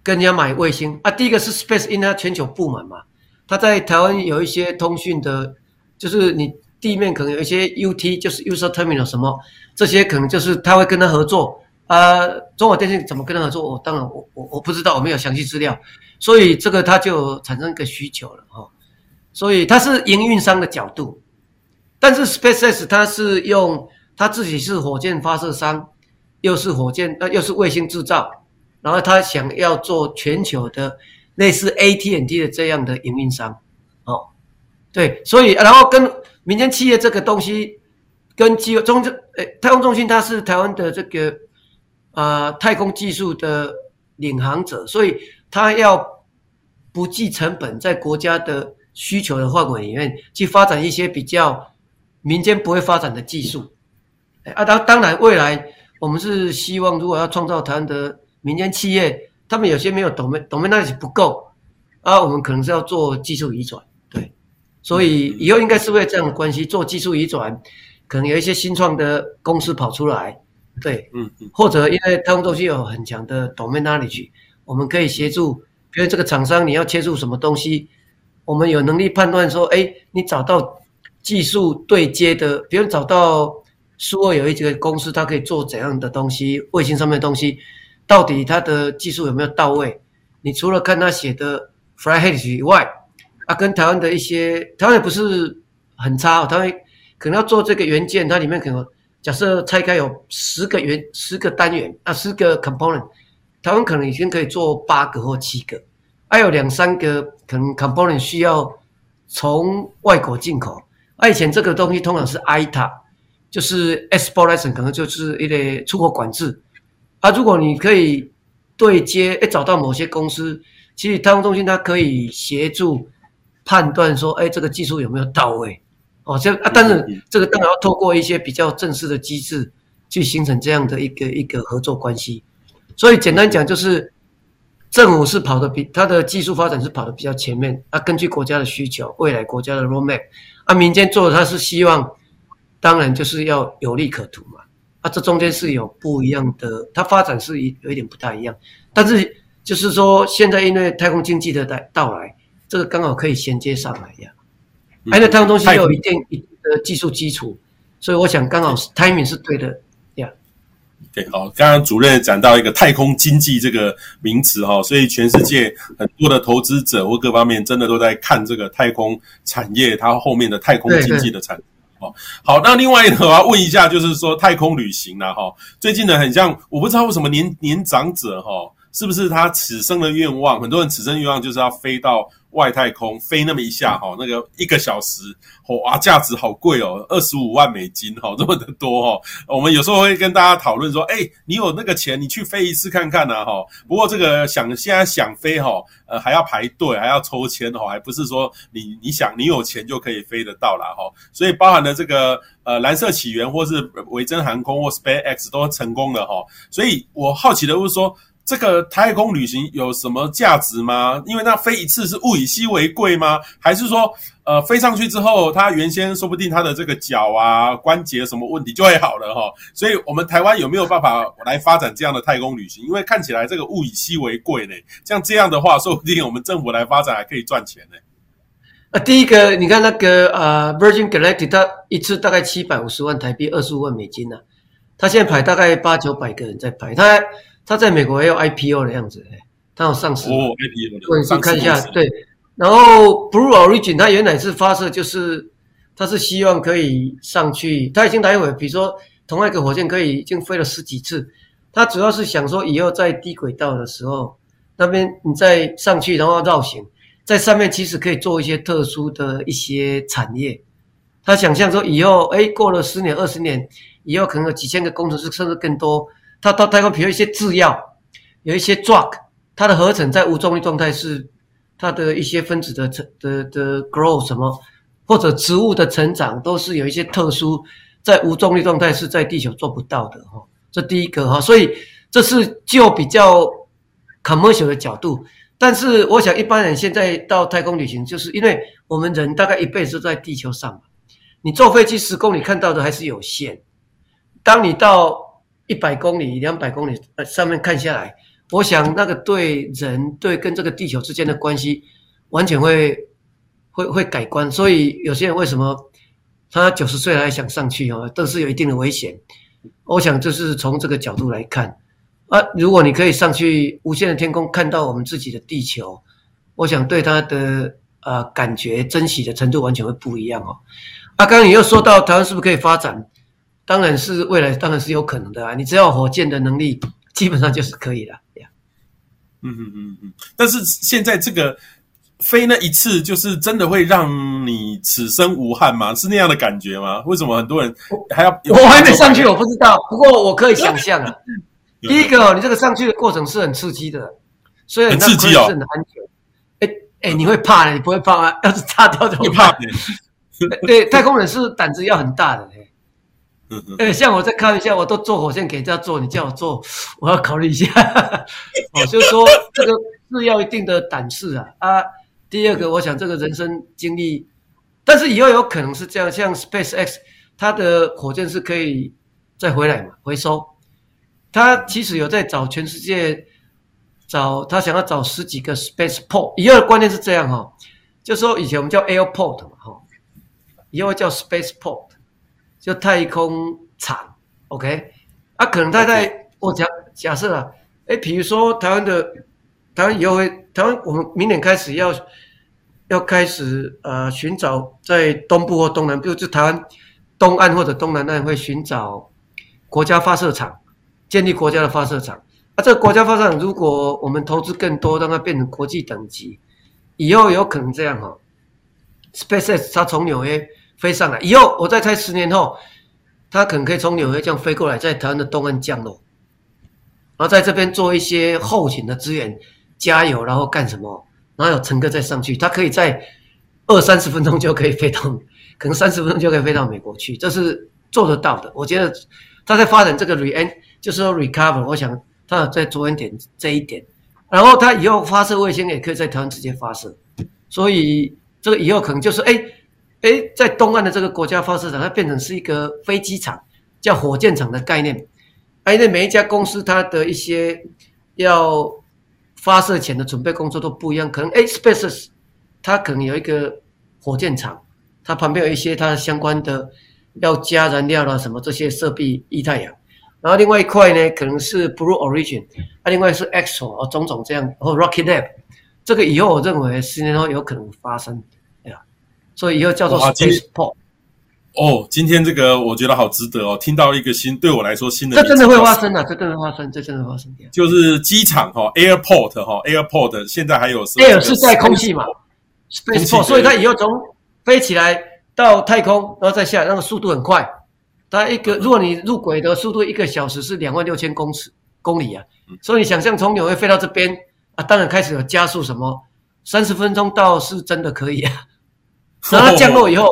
跟人家买卫星啊。第一个是 Space，因为它全球布满嘛，它在台湾有一些通讯的，就是你地面可能有一些 UT，就是 User Terminal 什么，这些可能就是他会跟他合作啊。中华电信怎么跟他合作？我当然我我我不知道，我没有详细资料。所以这个它就产生一个需求了哈，所以它是营运商的角度，但是 SpaceX 它是用它自己是火箭发射商，又是火箭，呃，又是卫星制造，然后他想要做全球的类似 AT&T 的这样的营运商，哦，对，所以然后跟民间企业这个东西跟机中呃太空中心它是台湾的这个、呃、太空技术的领航者，所以它要。不计成本，在国家的需求的范围里面去发展一些比较民间不会发展的技术。啊，当当然，未来我们是希望，如果要创造台湾的民间企业，他们有些没有 domain domain knowledge 不够，啊，我们可能是要做技术移转。对，所以以后应该是会这样的关系，做技术移转，可能有一些新创的公司跑出来，对，嗯嗯，或者因为太空中心有很强的 domain knowledge，我们可以协助。比如这个厂商你要切入什么东西，我们有能力判断说，哎，你找到技术对接的，比如找到苏俄有一个公司，它可以做怎样的东西，卫星上面的东西，到底它的技术有没有到位？你除了看他写的 Flight 以外，啊，跟台湾的一些，台湾也不是很差哦，台湾可能要做这个元件，它里面可能假设拆开有十个元，十个单元啊，十个 component。台湾可能已经可以做八个或七个，还有两三个可能 component 需要从外国进口。啊，以前这个东西通常是 ITAR，就是 export license，可能就是一类出口管制。啊，如果你可以对接，哎，找到某些公司，其实太空中心它可以协助判断说，哎，这个技术有没有到位？哦，这啊，但是这个当然要透过一些比较正式的机制去形成这样的一个一个合作关系。所以简单讲，就是政府是跑的比它的技术发展是跑的比较前面啊。根据国家的需求，未来国家的 roadmap 啊，民间做的它是希望，当然就是要有利可图嘛。啊，这中间是有不一样的，它发展是一有一点不太一样。但是就是说，现在因为太空经济的来到来，这个刚好可以衔接上来呀。因为太空东西有一定一定的技术基础，所以我想刚好 timing 是对的。对，好，刚刚主任讲到一个太空经济这个名词哈，所以全世界很多的投资者或各方面真的都在看这个太空产业，它后面的太空经济的产业。哦，好，那另外一个我要问一下，就是说太空旅行了哈，最近呢很像，我不知道为什么年年长者哈，是不是他此生的愿望，很多人此生愿望就是要飞到。外太空飞那么一下哈，那个一个小时，哇，价值好贵哦，二十五万美金哈，(laughs) 这么的多哈。我们有时候会跟大家讨论说，哎，你有那个钱，你去飞一次看看呐哈。不过这个想现在想飞哈，呃，还要排队，还要抽签哈，还不是说你你想你有钱就可以飞得到了哈。所以包含了这个呃蓝色起源或是维珍航空或 SpaceX 都成功了哈。所以我好奇的就是说。这个太空旅行有什么价值吗？因为那飞一次是物以稀为贵吗？还是说，呃，飞上去之后，它原先说不定它的这个脚啊、关节什么问题就会好了哈？所以，我们台湾有没有办法来发展这样的太空旅行？因为看起来这个物以稀为贵呢。像这样的话，说不定我们政府来发展还可以赚钱呢。啊，第一个，你看那个呃，Virgin Galactic，它一次大概七百五十万台币，二十五万美金呢、啊。它现在排大概八九百个人在排，它。他在美国也有 IPO 的样子，他有上市。哦，IPO 的。你看一下，对。然后 Blue Origin，它原来是发射，就是它是希望可以上去，它已经来回，比如说同一个火箭可以已经飞了十几次。它主要是想说，以后在低轨道的时候，那边你再上去，然后绕行，在上面其实可以做一些特殊的一些产业。他想象说，以后哎，过了十年、二十年，以后可能有几千个工程师，甚至更多。它到太空，比如一些制药，有一些 drug，它的合成在无重力状态是它的一些分子的成的的 grow 什么，或者植物的成长都是有一些特殊，在无重力状态是在地球做不到的哈。这第一个哈，所以这是就比较 commercial 的角度。但是我想一般人现在到太空旅行，就是因为我们人大概一辈子在地球上，你坐飞机十公里看到的还是有限，当你到一百公里、两百公里，呃，上面看下来，我想那个对人对跟这个地球之间的关系，完全会会会改观。所以有些人为什么他九十岁还想上去哦，都是有一定的危险。我想就是从这个角度来看啊，如果你可以上去无限的天空看到我们自己的地球，我想对他的呃感觉珍惜的程度完全会不一样哦。啊，刚刚你又说到台湾是不是可以发展？当然是未来当然是有可能的啊，你只要有火箭的能力，基本上就是可以了。嗯嗯嗯嗯，但是现在这个飞那一次，就是真的会让你此生无憾吗？是那样的感觉吗？为什么很多人还要？我还没上去，我不知道。不过我可以想象啊。(laughs) 第一个，你这个上去的过程是很刺激的，所以很刺激哦，是很安全。哎哎，你会怕的？你不会怕吗？要是炸掉怎么办？对，太空人是胆子要很大的。嗯 (laughs) 嗯。像我在开玩笑，我都坐火箭给人家坐，你叫我坐，我要考虑一下。(laughs) 哦，就是说这个是要一定的胆识啊啊。第二个，我想这个人生经历，但是以后有可能是这样，像 SpaceX，它的火箭是可以再回来嘛，回收。他其实有在找全世界找，他想要找十几个 spaceport。以后的观念是这样哈，就说以前我们叫 airport 嘛哈，以后叫 spaceport，就太空厂。OK，啊，可能他在我假假设啊，诶，比如说台湾的台湾以后会台湾，我们明年开始要要开始呃寻找在东部或东南，比如就台湾东岸或者东南岸会寻找国家发射场。建立国家的发射场，啊，这个国家发射场，如果我们投资更多，让它变成国际等级，以后有可能这样哈。SpaceX 它从纽约飞上来，以后我再猜十年后，它可能可以从纽约这样飞过来，在台湾的东岸降落，然后在这边做一些后勤的资源，加油，然后干什么，然后有乘客再上去，它可以在二三十分钟就可以飞到，可能三十分钟就可以飞到美国去，这是做得到的。我觉得它在发展这个 re-ent 就是说 recover，我想他在着眼点这一点，然后他以后发射卫星也可以在台湾直接发射，所以这个以后可能就是哎哎，在东岸的这个国家发射场，它变成是一个飞机场，叫火箭场的概念。哎，那每一家公司它的一些要发射前的准备工作都不一样，可能哎，SpaceX 它可能有一个火箭场，它旁边有一些它相关的要加燃料啦什么这些设备，液态氧。然后另外一块呢，可能是 Blue Origin，啊，另外是 Exo 啊，种种这样，然后 Rocket Lab，这个以后我认为十年后有可能发生，所以以后叫做 Spaceport。哦，今天这个我觉得好值得哦，听到一个新对我来说新的，这真的会发生啊，这真的会发生，这真的会发生。就是机场哈，Airport 哈，Airport 现在还有 Air 是在空气嘛，Spaceport，所以它以后从飞起来到太空，然后再下来，那个速度很快。它一个，如果你入轨的速度一个小时是两万六千公尺公里啊，所以你想象从纽约飞到这边啊，当然开始有加速什么，三十分钟到是真的可以啊。(laughs) 然后它降落以后，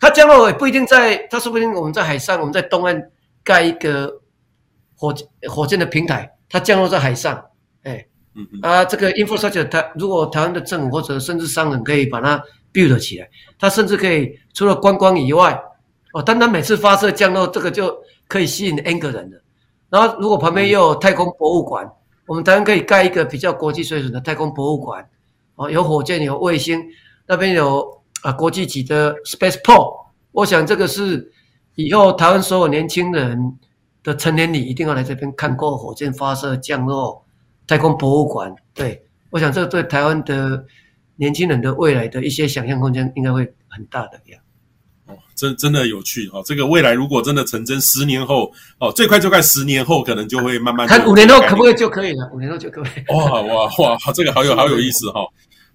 它降落也不一定在，它说不定我们在海上，我们在东岸盖一个火火箭的平台，它降落在海上，哎，嗯啊，这个 infrastructure 它如果台湾的政府或者甚至商人可以把它 build 起来，它甚至可以除了观光以外。哦，单单每次发射降落，这个就可以吸引 N 个人的。然后，如果旁边又有太空博物馆，我们台湾可以盖一个比较国际水准的太空博物馆。哦，有火箭，有卫星，那边有啊国际级的 Spaceport。我想这个是以后台湾所有年轻人的成年礼一定要来这边看过火箭发射降落、太空博物馆。对，我想这个对台湾的年轻人的未来的一些想象空间应该会很大的呀。哦真真的有趣哦！这个未来如果真的成真，十年后哦，最快最快十年后可能就会慢慢看五年后可不可以就可以了？五年后就可以。哇哇哇！这个好有好有意思哈、哦。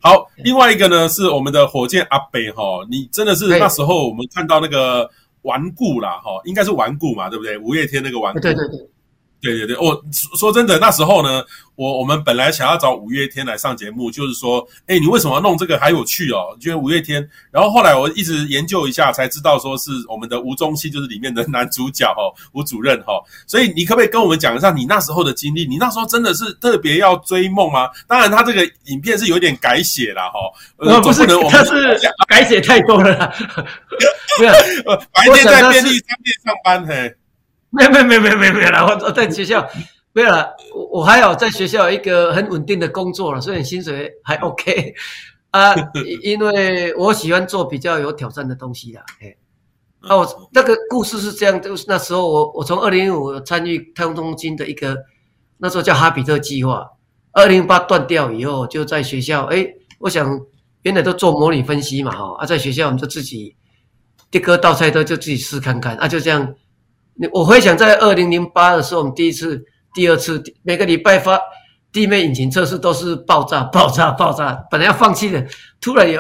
好，另外一个呢是我们的火箭阿北哈，你真的是那时候我们看到那个顽固啦哈，应该是顽固嘛，对不对？五月天那个顽固。对对对。对对对，我说真的，那时候呢，我我们本来想要找五月天来上节目，就是说，哎，你为什么要弄这个还有趣哦？觉得五月天，然后后来我一直研究一下，才知道说是我们的吴宗宪，就是里面的男主角哦，(laughs) 吴主任哈。所以你可不可以跟我们讲一下你那时候的经历？你那时候真的是特别要追梦吗？当然，他这个影片是有点改写了哈。呃，不是，他是改写太多了啦。(laughs) 不要，(laughs) 白天在便利商店上班嘿。没有没有没有没有没有了，我我在学校没有了，我我还有在学校一个很稳定的工作了，所以薪水还 OK 啊，因为我喜欢做比较有挑战的东西啦。哎，啊，我那个故事是这样，就是那时候我我从二零一五参与太空中心的一个那时候叫哈比特计划，二零零八断掉以后就在学校，哎，我想原来都做模拟分析嘛哈，啊，在学校我们就自己。的哥倒菜刀就自己试看看啊，就这样。我回想在二零零八的时候，我们第一次、第二次每个礼拜发地面引擎测试都是爆炸、(laughs) 爆炸、爆炸，本来要放弃的，突然有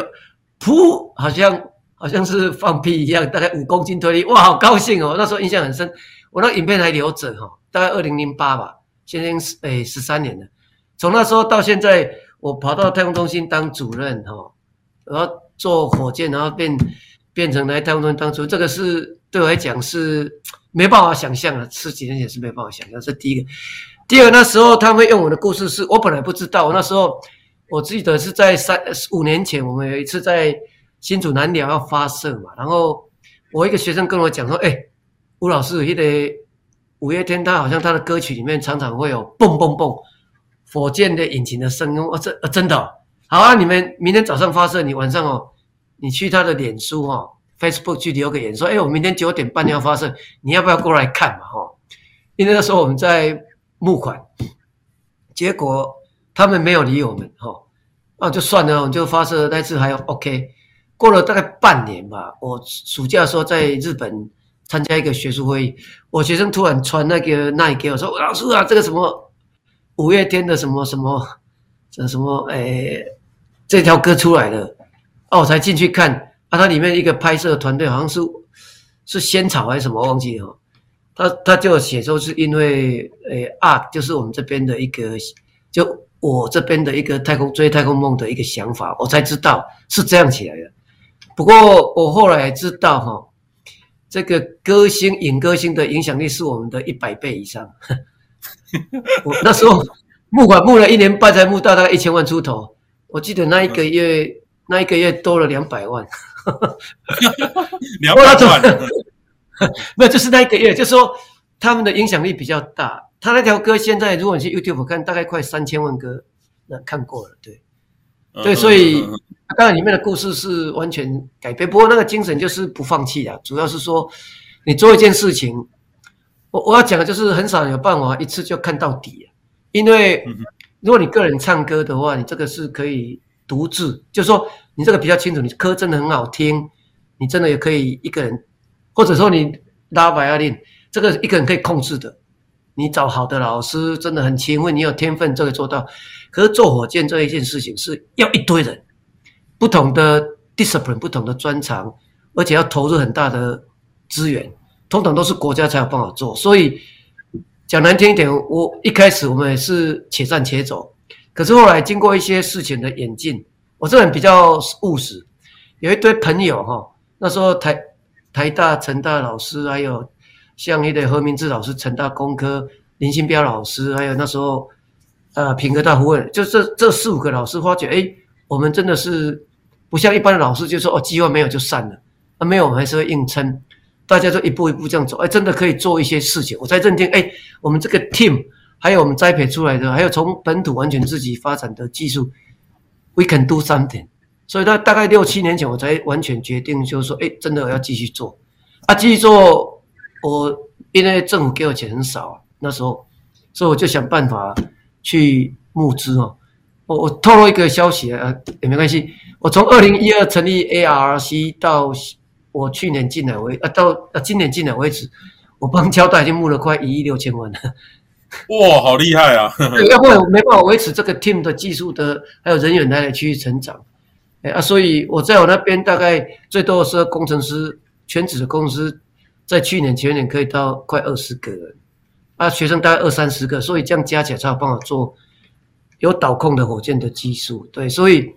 噗，好像好像是放屁一样，大概五公斤推力，哇，好高兴哦！那时候印象很深，我那影片还留着哈，大概二零零八吧，现在是诶十三年了。从那时候到现在，我跑到太空中心当主任哈，然后坐火箭，然后变变成来太空中心当主任，这个是对我来讲是。没办法想象啊，十几年前是没办法想象。这第一个，第二个，那时候他们用我的故事是，我本来不知道。那时候我记得是在三五年前，我们有一次在新竹南寮要发射嘛，然后我一个学生跟我讲说：“哎，吴老师，你得五月天他好像他的歌曲里面常常会有蹦蹦蹦火箭的引擎的声音。”哦，这真的好啊！你们明天早上发射，你晚上哦，你去他的脸书哦。Facebook 去留个言说：“哎，我明天九点半要发射，你要不要过来看嘛？哈，因为那时候我们在募款，结果他们没有理我们，哈，那就算了，我们就发射那次还 OK。过了大概半年吧，我暑假的时候在日本参加一个学术会议，我学生突然传那个那给我说：老师啊，这个什么五月天的什么什么这什么哎，这条歌出来了，哦，我才进去看。”啊，它里面一个拍摄团队好像是是仙草还是什么，忘记了。他他就写说是因为诶啊，就是我们这边的一个，就我这边的一个太空追太空梦的一个想法，我才知道是这样起来的。不过我后来知道哈，这个歌星影歌星的影响力是我们的一百倍以上。(laughs) 我那时候募款募了一年半才募到大概一千万出头，我记得那一个月那一个月多了两百万。两百万，(laughs) 没有，就是那一个月，就是说他们的影响力比较大。他那条歌现在，如果你去 YouTube 看，大概快三千万歌，那看过了，对，对，所以当然里面的故事是完全改变，不过那个精神就是不放弃啊。主要是说你做一件事情，我我要讲的就是很少有办法一次就看到底，啊因为如果你个人唱歌的话，你这个是可以独自，就是说。你这个比较清楚，你歌真的很好听，你真的也可以一个人，或者说你拉维亚令，这个一个人可以控制的。你找好的老师，真的很勤奋，你有天分，这个做到。可是做火箭这一件事情是要一堆人，不同的 discipline，不同的专长，而且要投入很大的资源，通常都是国家才有办法做。所以讲难听一点，我一开始我们也是且战且走，可是后来经过一些事情的演进。我这人比较务实，有一堆朋友哈，那时候台台大、成大老师，还有像一的何明志老师、成大工科林新标老师，还有那时候呃品科大胡文，就这这四五个老师发觉，哎，我们真的是不像一般的老师，就说哦机会没有就散了，啊没有我们还是会硬撑，大家就一步一步这样走，哎，真的可以做一些事情，我才认定，哎，我们这个 team 还有我们栽培出来的，还有从本土完全自己发展的技术。We can do something，所以他大概六七年前我才完全决定，就是说，哎，真的我要继续做，啊，继续做，我因为政府给我钱很少，那时候，所以我就想办法去募资哦。我我透露一个消息啊，也没关系。我从二零一二成立 ARC 到我去年进来为啊，到啊今年进来为止，我帮交大已经募了快一亿六千万了。哇，好厉害啊！要不然我没办法维持这个 team 的技术的，还有人员来继续成长。哎啊，所以我在我那边大概最多的是工程师，全职的工程师，在去年前年可以到快二十个人，啊，学生大概二三十个，所以这样加起来才有办法做有导控的火箭的技术。对，所以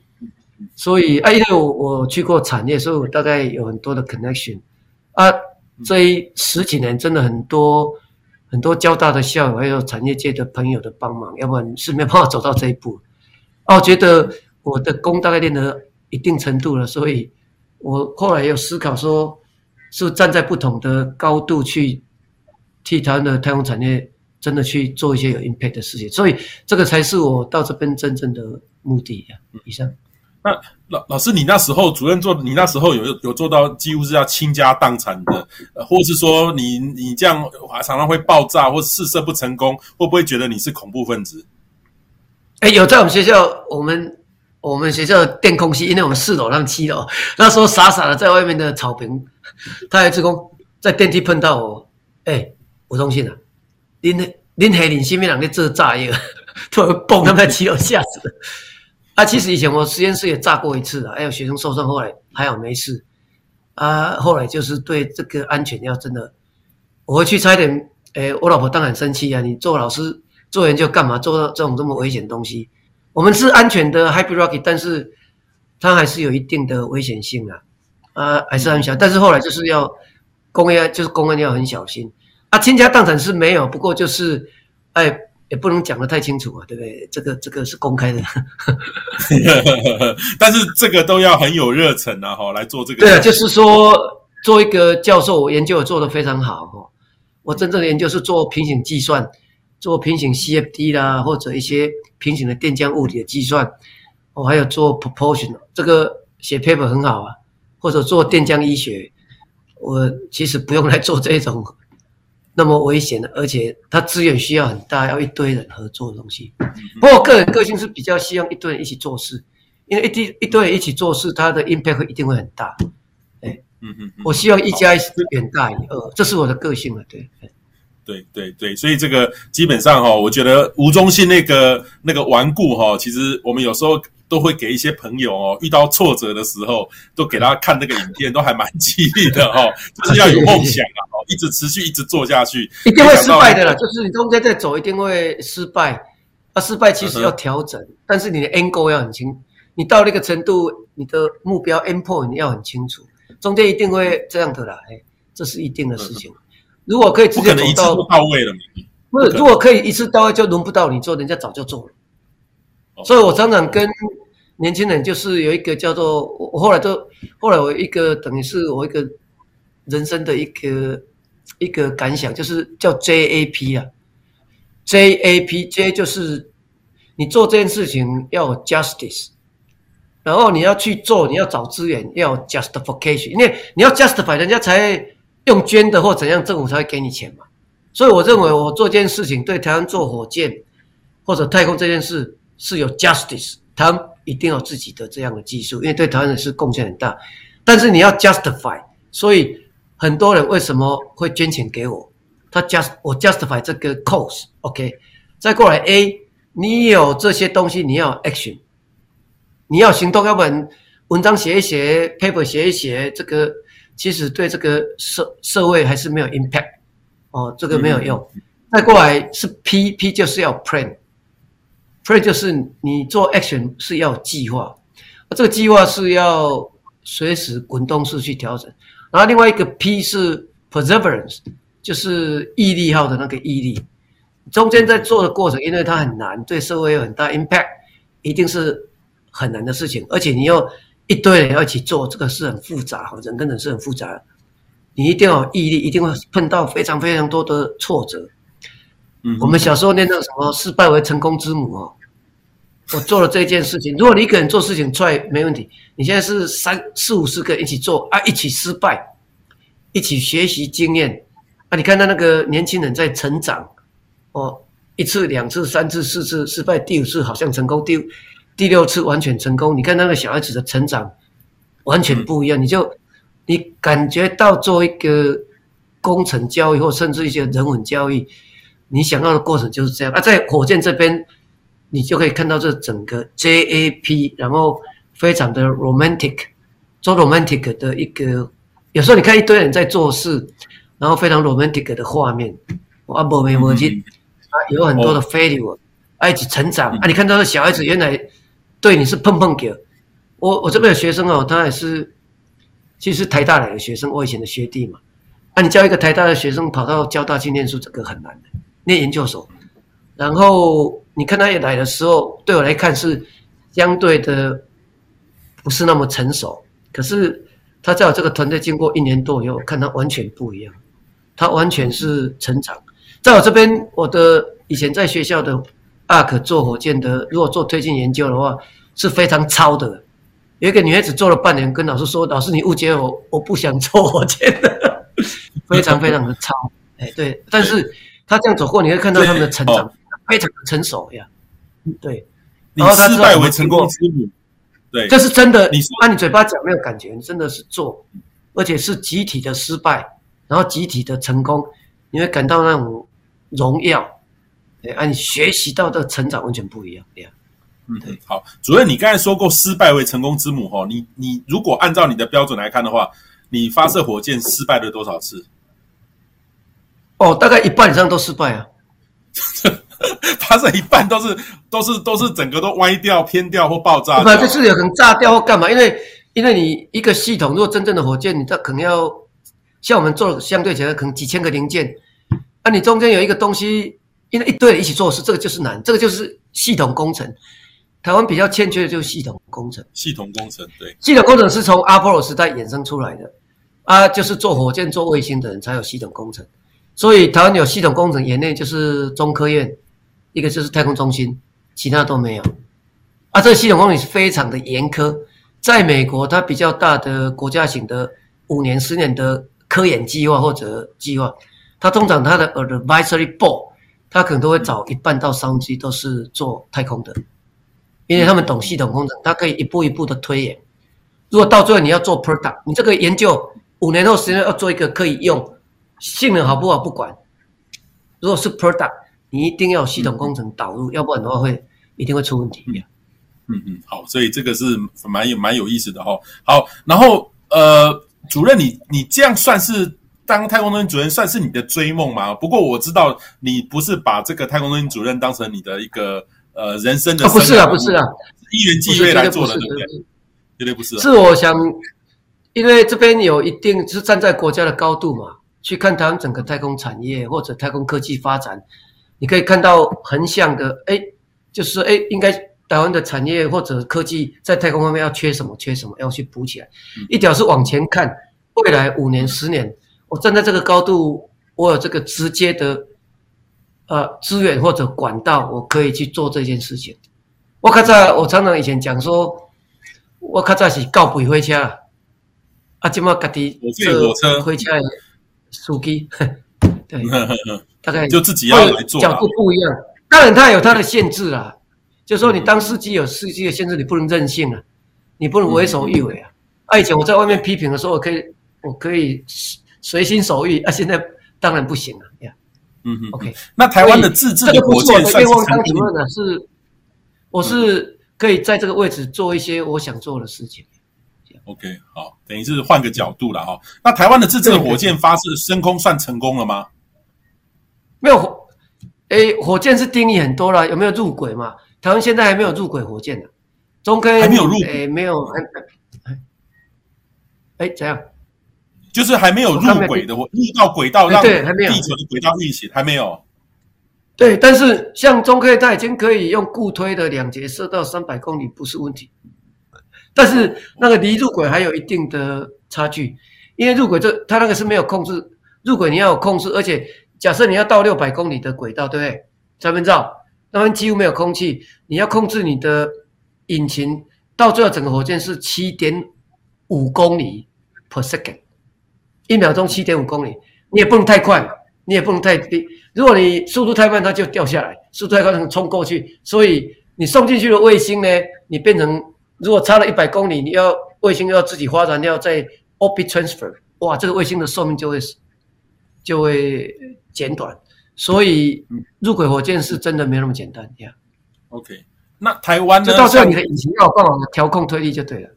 所以啊，因为我我去过产业，所以我大概有很多的 connection。啊，这一十几年真的很多。很多交大的校友，还有产业界的朋友的帮忙，要不然是没办法走到这一步。哦，觉得我的功大概练到一定程度了，所以我后来有思考说，是站在不同的高度去替台湾的太空产业真的去做一些有 impact 的事情，所以这个才是我到这边真正的目的呀。以上。那老老师，你那时候主任做，你那时候有有做到几乎是要倾家荡产的，呃，或是说你你这样常常会爆炸，或试射不成功，会不会觉得你是恐怖分子？哎，有在我们学校，我们我们学校的电空系，因为我们四楼让七楼，那时候傻傻的在外面的草坪他还自贡在电梯碰到我，哎、欸，吴宗宪啊，您您黑林新面两个这炸药，突然嘣，他们在七楼吓死了。啊，其实以前我实验室也炸过一次啊，还有学生受伤，后来还好没事。啊，后来就是对这个安全要真的，我回去差一点，诶、我老婆当然生气啊，你做老师做研究干嘛做到这种这么危险东西？我们是安全的 Happy rocket，但是它还是有一定的危险性啊，啊，还是很小。但是后来就是要公安，就是公安要很小心啊。倾家荡产是没有，不过就是，哎。也不能讲得太清楚啊，对不对？这个这个是公开的，(laughs) 但是这个都要很有热忱啊，哈，来做这个。对啊，就是说做一个教授，我研究也做得非常好哈。我真正的研究是做平行计算，做平行 CFD 啦，或者一些平行的电浆物理的计算。我还有做 proportional，这个写 paper 很好啊，或者做电浆医学，我其实不用来做这种。那么危险的，而且它资源需要很大，要一堆人合作的东西。不过我个人个性是比较希望一堆人一起做事，因为一堆一堆人一起做事，它的 impact 一定会很大。哎，嗯嗯，我希望一加一远大于二，这是我的个性了。对，对对对，所以这个基本上哈，我觉得吴宗宪那个那个顽固哈，其实我们有时候。都会给一些朋友哦，遇到挫折的时候，都给他看那个影片，都还蛮激励的哦。(laughs) 就是要有梦想啊，哦，一直持续一直做下去，一定会失败的啦。就是你中间在走，一定会失败。啊，失败其实要调整，嗯、但是你的 goal 要很清，你到那个程度，你的目标 end point 你要很清楚。中间一定会这样的啦，哎，这是一定的事情。嗯、如果可以直接走到，一次到位了，不是？如果可以一次到位，就轮不到你做，人家早就做了。所以我常常跟年轻人，就是有一个叫做我后来都后来我一个等于是我一个人生的一个一个感想，就是叫 JAP 啊，JAP J 就是你做这件事情要有 justice，然后你要去做，你要找资源，要有 justification，因为你要 justify，人家才用捐的或怎样，政府才会给你钱嘛。所以我认为我做这件事情，对台湾做火箭或者太空这件事。是有 justice，他们一定要自己的这样的技术，因为对台湾人是贡献很大。但是你要 justify，所以很多人为什么会捐钱给我？他 just 我 justify 这个 cause，OK，、Okay? 再过来 A，你有这些东西，你要 action，你要行动，要不然文章写一写，paper 写一写，这个其实对这个社社会还是没有 impact，哦，这个没有用。嗯、再过来是 P，P 就是要 plan。所以就是你做 action 是要计划，这个计划是要随时滚动式去调整。然后另外一个 P 是 perseverance，就是毅力号的那个毅力。中间在做的过程，因为它很难，对社会有很大 impact，一定是很难的事情。而且你要一堆人要一起做，这个是很复杂，人跟人是很复杂的。你一定要有毅力，一定会碰到非常非常多的挫折。嗯，我们小时候念那个什么“失败为成功之母”哦。我做了这件事情，如果你一个人做事情出来没问题，你现在是三四五十个人一起做啊，一起失败，一起学习经验啊。你看到那个年轻人在成长，哦，一次、两次、三次、四次失败，第五次好像成功，第第六次完全成功。你看那个小孩子的成长完全不一样，你就你感觉到做一个工程教育或甚至一些人文教育，你想要的过程就是这样。啊。在火箭这边。你就可以看到这整个 JAP，然后非常的 romantic，做 romantic 的一个，有时候你看一堆人在做事，然后非常 romantic 的画面，啊，没没没劲，啊，有很多的 failure，啊，一起成长，啊，你看到的小孩子原来对你是碰碰球，我我这边有学生哦，他也是，其实台大来的学生，我以前的学弟嘛，啊，你教一个台大的学生跑到交大去念书，这个很难的，念研究所，然后。你看他一来的时候，对我来看是相对的不是那么成熟。可是他在我这个团队经过一年多以后，看他完全不一样，他完全是成长。在我这边，我的以前在学校的 ARC 做火箭的，如果做推进研究的话，是非常糙的。有一个女孩子做了半年，跟老师说：“老师，你误解我，我不想做火箭的。”非常非常的糙。哎，对。但是他这样走过，你会看到他们的成长。非常的成熟呀，对，然后失败为成功。之母，对，这是真的。你说，按你嘴巴讲没有感觉，你真的是做，而且是集体的失败，然后集体的成功，你会感到那种荣耀，对，啊，你学习到的成长完全不一样，对呀。嗯，对，好，主任，你刚才说过失败为成功之母，哈，你你如果按照你的标准来看的话，你发射火箭失败了多少次？哦，大概一半以上都失败啊，(laughs) 发射一半都是都是都是整个都歪掉、偏掉或爆炸，不，就是有可能炸掉或干嘛？因为因为你一个系统，如果真正的火箭，你这可能要像我们做相对起来可能几千个零件，啊，你中间有一个东西，因为一堆人一起做事，这个就是难，这个就是系统工程。台湾比较欠缺的就是系统工程。系统工程，对，系统工程是从阿波罗时代衍生出来的，啊，就是做火箭、做卫星的人才有系统工程。所以台湾有系统工程，园内就是中科院，一个就是太空中心，其他都没有。啊，这个系统工程是非常的严苛，在美国，它比较大的国家型的五年、十年的科研计划或者计划，它通常它的 advisory board，它可能都会找一半到三分之一都是做太空的。因为他们懂系统工程，他可以一步一步的推演。如果到最后你要做 product，你这个研究五年后、十年要做一个可以用，性能好不好不管。如果是 product，你一定要系统工程导入，嗯、要不然的话会一定会出问题。嗯嗯，好，所以这个是蛮有蛮有意思的哈。好，然后呃，主任你你这样算是当太空中心主任，算是你的追梦吗？不过我知道你不是把这个太空中心主任当成你的一个。呃，人生的、哦、不是啊，不是啊，一元机会来做的，对不对？绝对不是。是我想，因为这边有一定是站在国家的高度嘛，去看台湾整个太空产业或者太空科技发展，你可以看到横向的，哎，就是说，哎，应该台湾的产业或者科技在太空方面要缺什么，缺什么要去补起来。嗯、一条是往前看，未来五年、十年，我站在这个高度，我有这个直接的。呃，资源或者管道，我可以去做这件事情。我较早，我常常以前讲说，我较早是搞不回车，啊，今麦家己坐火车的司机，(laughs) 对，(laughs) 大概就自己要来做，角度不一样。当然，它有它的限制啦，就是说你当司机有司机的限制，你不能任性啊，你不能为所欲为啊。啊，以前我在外面批评的时候，我可以，我可以随心所欲啊，现在当然不行了呀。嗯哼，OK。那台湾的自治的火箭算是成功的？是，我是可以在这个位置做一些我想做的事情。OK，好，等于是换个角度了哈。那台湾的自制的火箭发射升空算成功了吗？没有，哎，火箭是定义很多了，有没有入轨嘛？台湾现在还没有入轨火箭呢。中科还没有入，哎，没有，哎，哎，怎样？就是还没有入轨的，入到轨道让地球的轨道运行，还没有。对，但是像中科它已经可以用固推的两节射到三百公里，不是问题。但是那个离入轨还有一定的差距，因为入轨这它那个是没有控制，入轨你要有控制，而且假设你要到六百公里的轨道，对不对？三分钟，那边几乎没有空气，你要控制你的引擎，到最后整个火箭是七点五公里 per second。一秒钟七点五公里，你也不能太快，你也不能太低。如果你速度太慢，它就掉下来；速度太快，能冲过去。所以你送进去的卫星呢，你变成如果差了一百公里，你要卫星要自己发燃料再 orbit transfer，哇，这个卫星的寿命就会就会减短。所以入轨火箭是真的没那么简单呀。OK，那台湾呢？就到时候你的引擎要有办法调控推力就对了。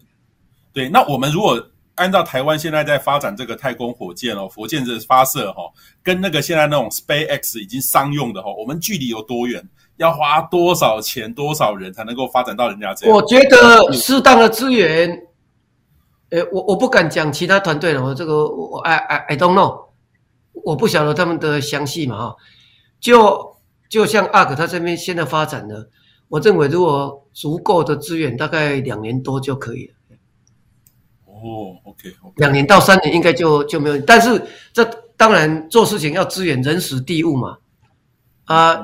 对，那我们如果。按照台湾现在在发展这个太空火箭哦，火箭的发射哈，跟那个现在那种 SpaceX 已经商用的哈，我们距离有多远？要花多少钱、多少人才能够发展到人家这样？我觉得适当的资源，呃，我我不敢讲其他团队了，我这个我 I I I don't know，我不晓得他们的详细嘛哈。就就像 ARK 他这边现在发展的，我认为如果足够的资源，大概两年多就可以了。哦，OK，两年到三年应该就就没有，但是这当然做事情要资源人时地物嘛，啊，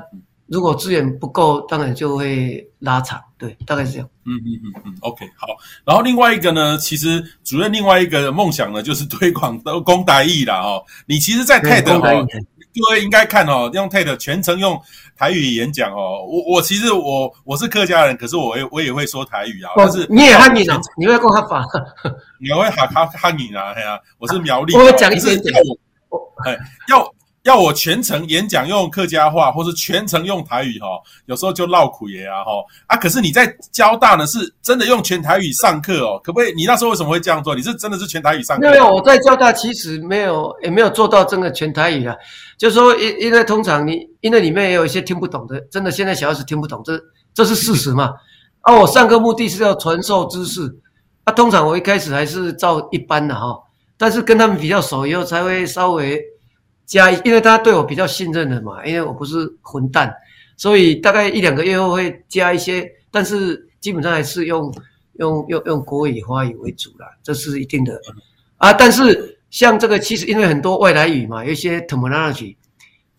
如果资源不够，当然就会拉长，对，大概是这样。嗯嗯嗯嗯，OK，好。然后另外一个呢，其实主任另外一个梦想呢，就是推广的公台语啦哦。你其实，在 TED 哦各位应该看哦，用 TED 全程用台语演讲哦。我我其实我我是客家人，可是我也我也会说台语啊。但是你也汉语啊？你会讲哈法？你会哈哈汉语啊？对啊，我是苗栗。我讲一些点。哎，要。要我全程演讲用客家话，或是全程用台语哈，有时候就绕苦爷啊哈啊！可是你在交大呢，是真的用全台语上课哦，可不可以？你那时候为什么会这样做？你是真的是全台语上课？没有，我在交大其实没有，也没有做到真的全台语啊。就是说，因因为通常你因为里面也有一些听不懂的，真的现在小孩子听不懂，这这是事实嘛？啊，我上课目的是要传授知识，啊，通常我一开始还是照一般的哈，但是跟他们比较熟以后，才会稍微。加，因为他对我比较信任的嘛，因为我不是混蛋，所以大概一两个月后会加一些，但是基本上还是用用用用国语、华语为主啦，这是一定的啊。但是像这个，其实因为很多外来语嘛，有一些 terminology，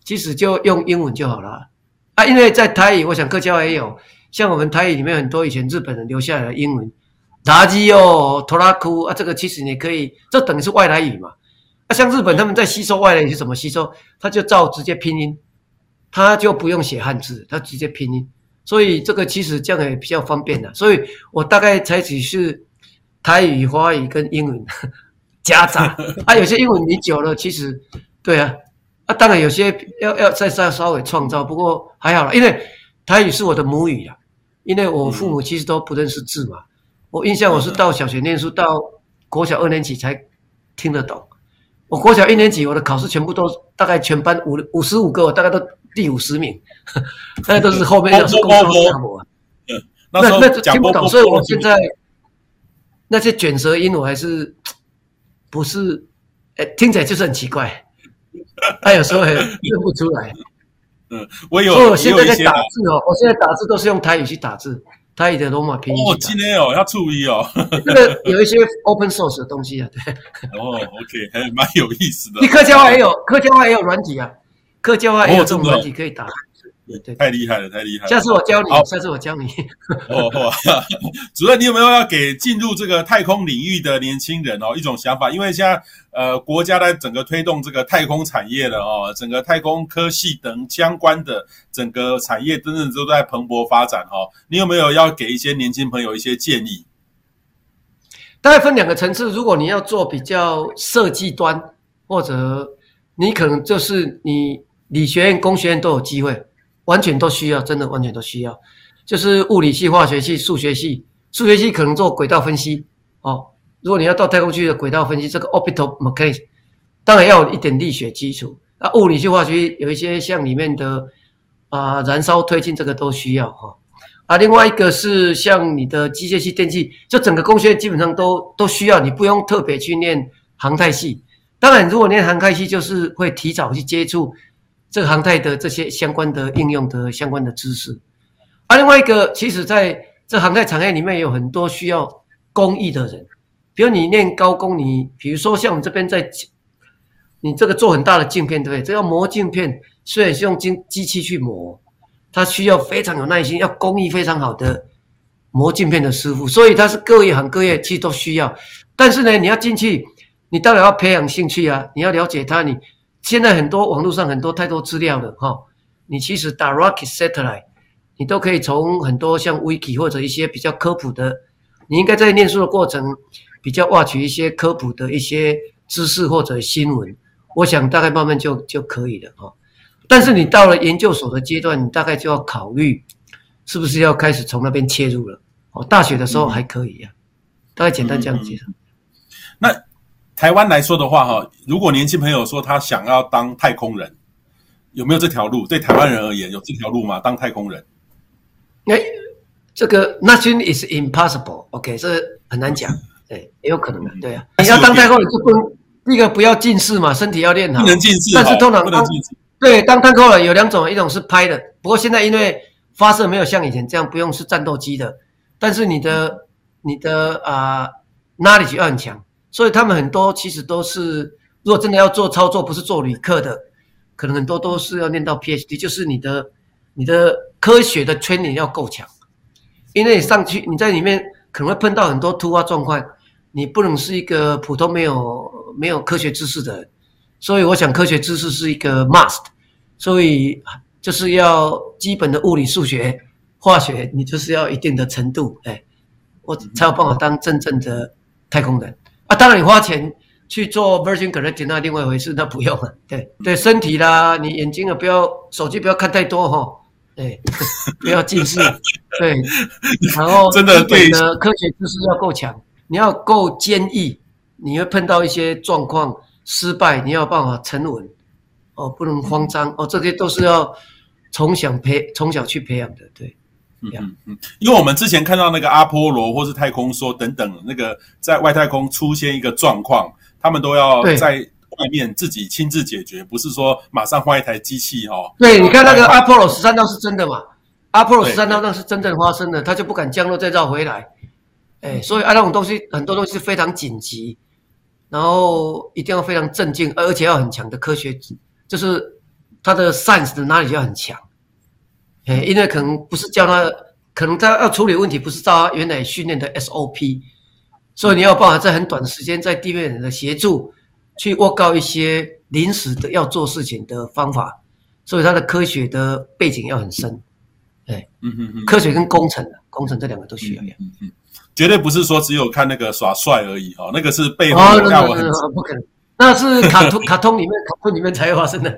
其实就用英文就好了啊。因为在台语，我想客家也有，像我们台语里面很多以前日本人留下来的英文，达基哦、托拉库啊，这个其实你可以，这等于是外来语嘛。啊，像日本他们在吸收外来语是怎么吸收？他就照直接拼音，他就不用写汉字，他直接拼音。所以这个其实这样也比较方便的。所以我大概采取是台语、华语跟英文 (laughs) 夹杂。啊，有些英文你久了，其实对啊，啊，当然有些要要再再稍微创造，不过还好啦，因为台语是我的母语啊。因为我父母其实都不认识字嘛，我印象我是到小学念书，到国小二年级才听得懂。我国小一年级，我的考试全部都大概全班五五十五个，我大概都第五十名，(laughs) 大概都是后面要是公上下模。那那听不懂，所以我现在那些卷舌音我还是不是，哎，听起来就是很奇怪，他有时候还认不出来。(laughs) 嗯，我有，所以我现在在打字哦，我现在打字都是用台语去打字。他的罗马拼音哦，今天哦要注意哦，这个有一些 open source 的东西啊，对。哦，OK，还蛮有意思的。你客家话也有，客家话也有软体啊，客家话也有这种软体可以打。对对，太厉害了，太厉害了。下次我教你，下次我教你。哦，(laughs) 主任，你有没有要给进入这个太空领域的年轻人哦一种想法？因为现在呃国家在整个推动这个太空产业了哦，整个太空科系等相关的整个产业真正都在蓬勃发展哦。你有没有要给一些年轻朋友一些建议？大概分两个层次，如果你要做比较设计端，或者你可能就是你理学院、工学院都有机会。完全都需要，真的完全都需要，就是物理系、化学系、数学系。数学系可能做轨道分析哦。如果你要到太空去的轨道分析，这个 orbital mechanics 当然要有一点力学基础。啊，物理系、化学系有一些像里面的啊、燃烧推进这个都需要哈。啊，另外一个是像你的机械系、电气，就整个工学基本上都都需要，你不用特别去念航太系。当然，如果念航太系，就是会提早去接触。这个航太的这些相关的应用的相关的知识，啊，另外一个，其实在这航太产业里面有很多需要工艺的人，比如你念高工，你比如说像我们这边在，你这个做很大的镜片，对不对？这要磨镜片，虽然是用机机器去磨，它需要非常有耐心，要工艺非常好的磨镜片的师傅，所以它是各一行各业其实都需要。但是呢，你要进去，你当然要培养兴趣啊，你要了解它，你。现在很多网络上很多太多资料了哈，你其实打 rocket satellite，你都可以从很多像 wiki 或者一些比较科普的，你应该在念书的过程比较挖掘一些科普的一些知识或者新闻，我想大概慢慢就就可以了哈。但是你到了研究所的阶段，你大概就要考虑是不是要开始从那边切入了。哦，大学的时候还可以呀，大概简单这样介绍。那。台湾来说的话，哈，如果年轻朋友说他想要当太空人，有没有这条路？对台湾人而言，有这条路吗？当太空人？哎，这个 nothing is impossible，OK，这很难讲，(laughs) 对，也有可能的，对啊。你要当太空人，就不能第一个不要近视嘛，身体要练好，不能近视，但是通常不能近视。对，当太空人有两种，一种是拍的，不过现在因为发射没有像以前这样不用是战斗机的，但是你的你的啊 knowledge 要很强。所以他们很多其实都是，如果真的要做操作，不是做旅客的，可能很多都是要念到 PhD，就是你的你的科学的 training 要够强，因为你上去你在里面可能会碰到很多突发状况，你不能是一个普通没有没有科学知识的人，所以我想科学知识是一个 must，所以就是要基本的物理、数学、化学，你就是要一定的程度，哎，我才有办法当真正的太空人。啊。当然你花钱去做 Virgin Galactic 那另外一回事，那不用 (laughs) 了。对对，身体啦，你眼睛啊不要，手机不要看太多哈。对，(laughs) 不要近视。(laughs) 对，然后真的对的科学知识要够强，你要够坚毅，你会碰到一些状况失败，你要有办法沉稳哦，不能慌张哦，这些都是要从小培从小去培养的。对，嗯嗯嗯，因为我们之前看到那个阿波罗或是太空梭等等，那个在外太空出现一个状况，他们都要在。外面自己亲自解决，不是说马上换一台机器哦。对，你看那个阿波罗十三号是真的嘛？阿波罗十三号那是真正发生的，他就不敢降落再绕回来。哎，所以啊，那种东西很多东西是非常紧急，然后一定要非常镇静，而且要很强的科学，就是他的 science 的哪里要很强。哎，因为可能不是叫他，可能他要处理问题不是照他原来训练的 SOP，所以你要办法在很短的时间在地面人的协助。去握告一些临时的要做事情的方法，所以他的科学的背景要很深，对，嗯嗯嗯，科学跟工程，工程这两个都需要，嗯嗯，绝对不是说只有看那个耍帅而已哦，那个是背后要很、哦、不可能，那是卡通 (laughs) 卡通里面卡通里面才会发生的，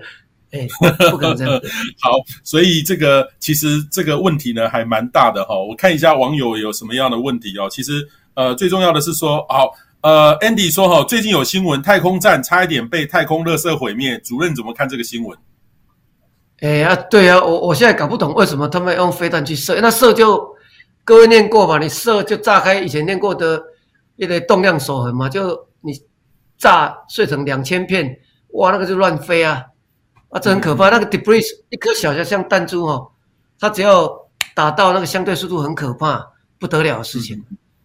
哎，不可能这样。(laughs) 好，所以这个其实这个问题呢还蛮大的哈，我看一下网友有什么样的问题哦，其实呃最重要的是说好。呃，Andy 说哈，最近有新闻，太空站差一点被太空垃圾毁灭，主任怎么看这个新闻？哎呀，对啊，我我现在搞不懂为什么他们用飞弹去射，那射就各位念过嘛，你射就炸开以前念过的一个动量守恒嘛，就你炸碎成两千片，哇，那个就乱飞啊，啊，这很可怕，嗯、那个 debris 一颗小的像弹珠哦，它只要打到那个相对速度很可怕，不得了的事情。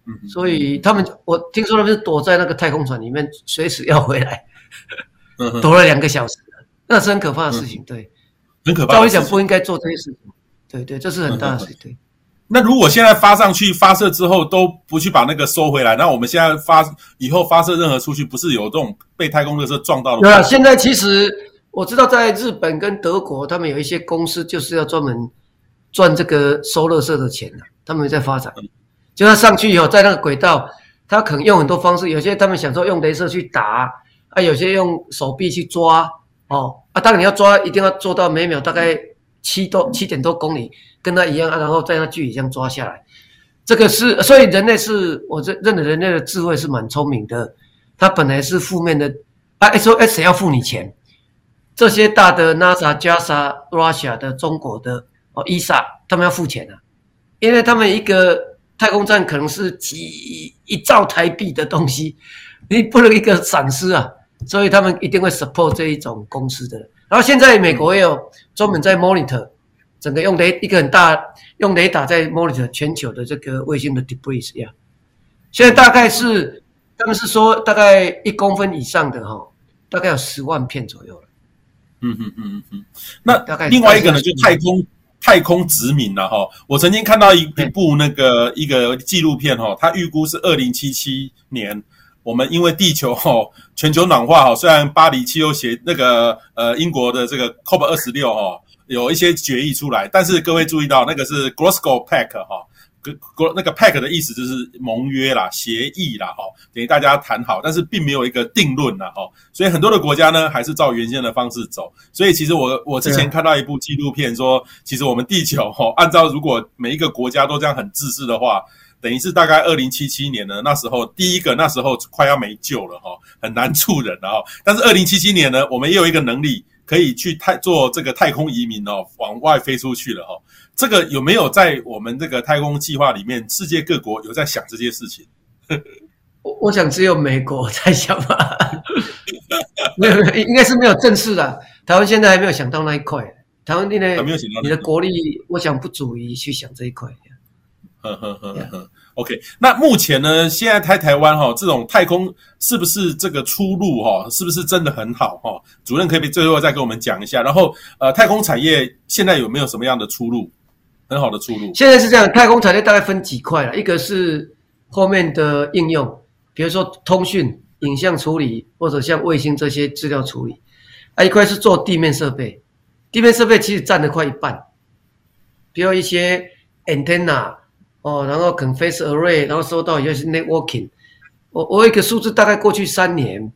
嗯所以他们，我听说他们是躲在那个太空船里面，随时要回来，躲了两个小时，那是很可怕的事情。对，很可怕。照理讲不应该做这些事情。对对，这是很大的事情。对。那如果现在发上去发射之后都不去把那个收回来，那我们现在发以后发射任何出去，不是有这种被太空垃圾撞到的？对啊，现在其实我知道，在日本跟德国，他们有一些公司就是要专门赚这个收垃圾的钱的，他们在发展。就他上去以后，在那个轨道，他可能用很多方式，有些他们想说用镭射去打，啊，有些用手臂去抓，哦，啊，当然你要抓，一定要做到每秒大概七多七点多公里，跟他一样啊，然后在那距离这样抓下来，这个是，所以人类是，我认认得人类的智慧是蛮聪明的，他本来是负面的，啊，SOS 要付你钱，这些大的 NASA、JAXA、Russia 的、中国的哦，ESA，他们要付钱啊，因为他们一个。太空站可能是几一兆台币的东西，你不能一个闪失啊，所以他们一定会 support 这一种公司的。然后现在美国也有专门在 monitor 整个用雷一个很大用雷达在 monitor 全球的这个卫星的 debris 呀。现在大概是他们是说大概一公分以上的哈，大概有十万片左右。嗯嗯嗯嗯嗯，那另外一个呢，就太空。太空殖民了哈，我曾经看到一一部那个一个纪录片哈，它预估是二零七七年，我们因为地球哈全球暖化哈，虽然巴黎气候协那个呃英国的这个 COP 二十六哈有一些决议出来，但是各位注意到那个是 Glasgow Pact 哈。国那个 pact 的意思就是盟约啦、协议啦，哈，等于大家谈好，但是并没有一个定论啦，哈，所以很多的国家呢还是照原先的方式走。所以其实我我之前看到一部纪录片说，其实我们地球哈，按照如果每一个国家都这样很自私的话，等于是大概二零七七年呢，那时候第一个那时候快要没救了哈，很难处人了哈。但是二零七七年呢，我们也有一个能力可以去太做这个太空移民哦，往外飞出去了哈。这个有没有在我们这个太空计划里面？世界各国有在想这些事情？我我想只有美国在想吧，(laughs) 没有，应该是没有正式的。台湾现在还没有想到那一块。台湾呢？还没有想到。你的国力，我想不足以去想这一块。呵呵呵呵。OK，那目前呢？现在台台湾哈，这种太空是不是这个出路哈？是不是真的很好哈？主任可不可以最后再跟我们讲一下。然后呃，太空产业现在有没有什么样的出路？很好的出路。现在是这样，太空产业大概分几块了，一个是后面的应用，比如说通讯、影像处理，或者像卫星这些资料处理。啊，一块是做地面设备，地面设备其实占了快一半，比如一些 antenna 哦，然后 Confess Array，然后收到一些 networking。我我有一个数字，大概过去三年，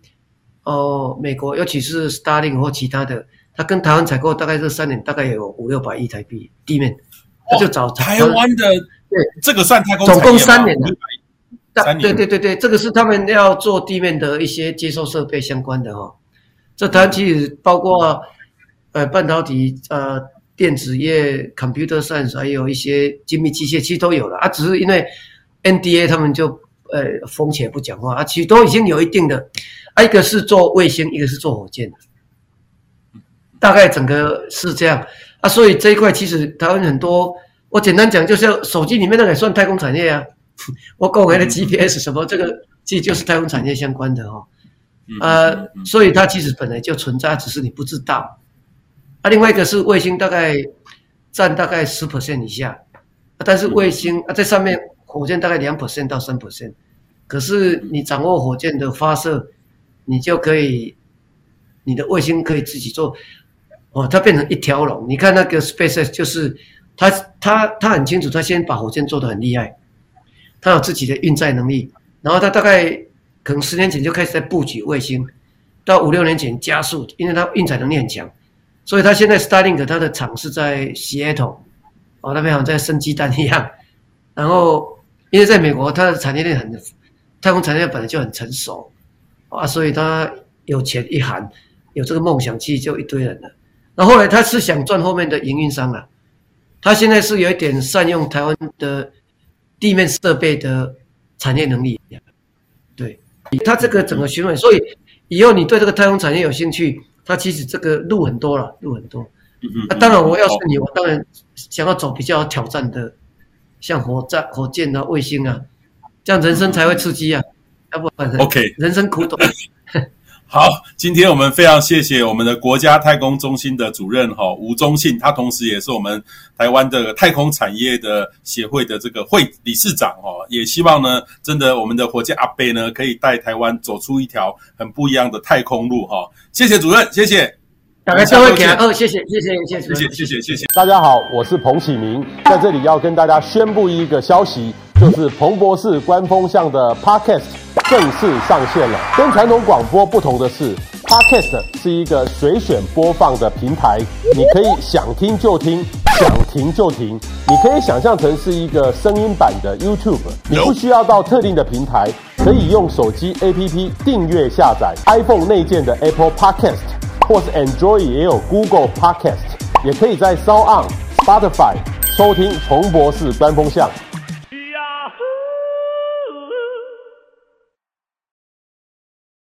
哦，美国尤其是 Starling 或其他的，他跟台湾采购大概这三年大概有五六百亿台币地面，他就找台湾的对这个算太空总共三年的。三年对对对对，这个是他们要做地面的一些接收设备相关的哈、哦。这台湾其实包括呃半导体、呃电子业、computer science，还有一些精密机械，其实都有了啊。只是因为 NDA 他们就呃封起来不讲话啊，其实都已经有一定的。啊，一个是做卫星，一个是做火箭的，大概整个是这样啊。所以这一块其实台湾很多，我简单讲，就是手机里面那个也算太空产业啊。(laughs) 我购买的 GPS 什么，这个其实就是太空产业相关的哈、哦，呃，所以它其实本来就存在，只是你不知道。啊，另外一个是卫星，大概占大概十 percent 以下，但是卫星啊在上面，火箭大概两 percent 到三 percent，可是你掌握火箭的发射，你就可以，你的卫星可以自己做，哦，它变成一条龙。你看那个 SpaceX，就是他他他很清楚，他先把火箭做得很厉害。他有自己的运载能力，然后他大概可能十年前就开始在布局卫星，到五六年前加速，因为它运载能力很强，所以他现在 Starlink 他的厂是在 Seattle，哦，那边好像在生鸡蛋一样。然后因为在美国，它的产业链很，太空产业链本来就很成熟，啊，所以他有钱一喊，有这个梦想，其实就一堆人了。然后后来他是想赚后面的营运商了，他现在是有一点善用台湾的。地面设备的产业能力，对，他这个整个循环，所以以后你对这个太空产业有兴趣，它其实这个路很多了，路很多。嗯嗯。那当然，我要是你，我当然想要走比较挑战的，像火箭、火箭啊、卫星啊，这样人生才会刺激啊，要不然 OK，人生苦短。(laughs) 好，今天我们非常谢谢我们的国家太空中心的主任哈吴宗信，他同时也是我们台湾的太空产业的协会的这个会理事长哈，也希望呢，真的我们的火箭阿贝呢，可以带台湾走出一条很不一样的太空路哈。谢谢主任，谢谢。大家下回见哦，谢谢谢谢谢谢谢谢谢谢谢。大家好，我是彭启明，在这里要跟大家宣布一个消息，就是彭博士官方向的 Podcast。正式上线了。跟传统广播不同的是，Podcast 是一个随选播放的平台，你可以想听就听，想停就停。你可以想象成是一个声音版的 YouTube，你不需要到特定的平台，可以用手机 APP 订阅下载 iPhone 内建的 Apple Podcast，或是 Android 也有 Google Podcast，也可以在 SoundOn、Spotify 收听重博士官风向。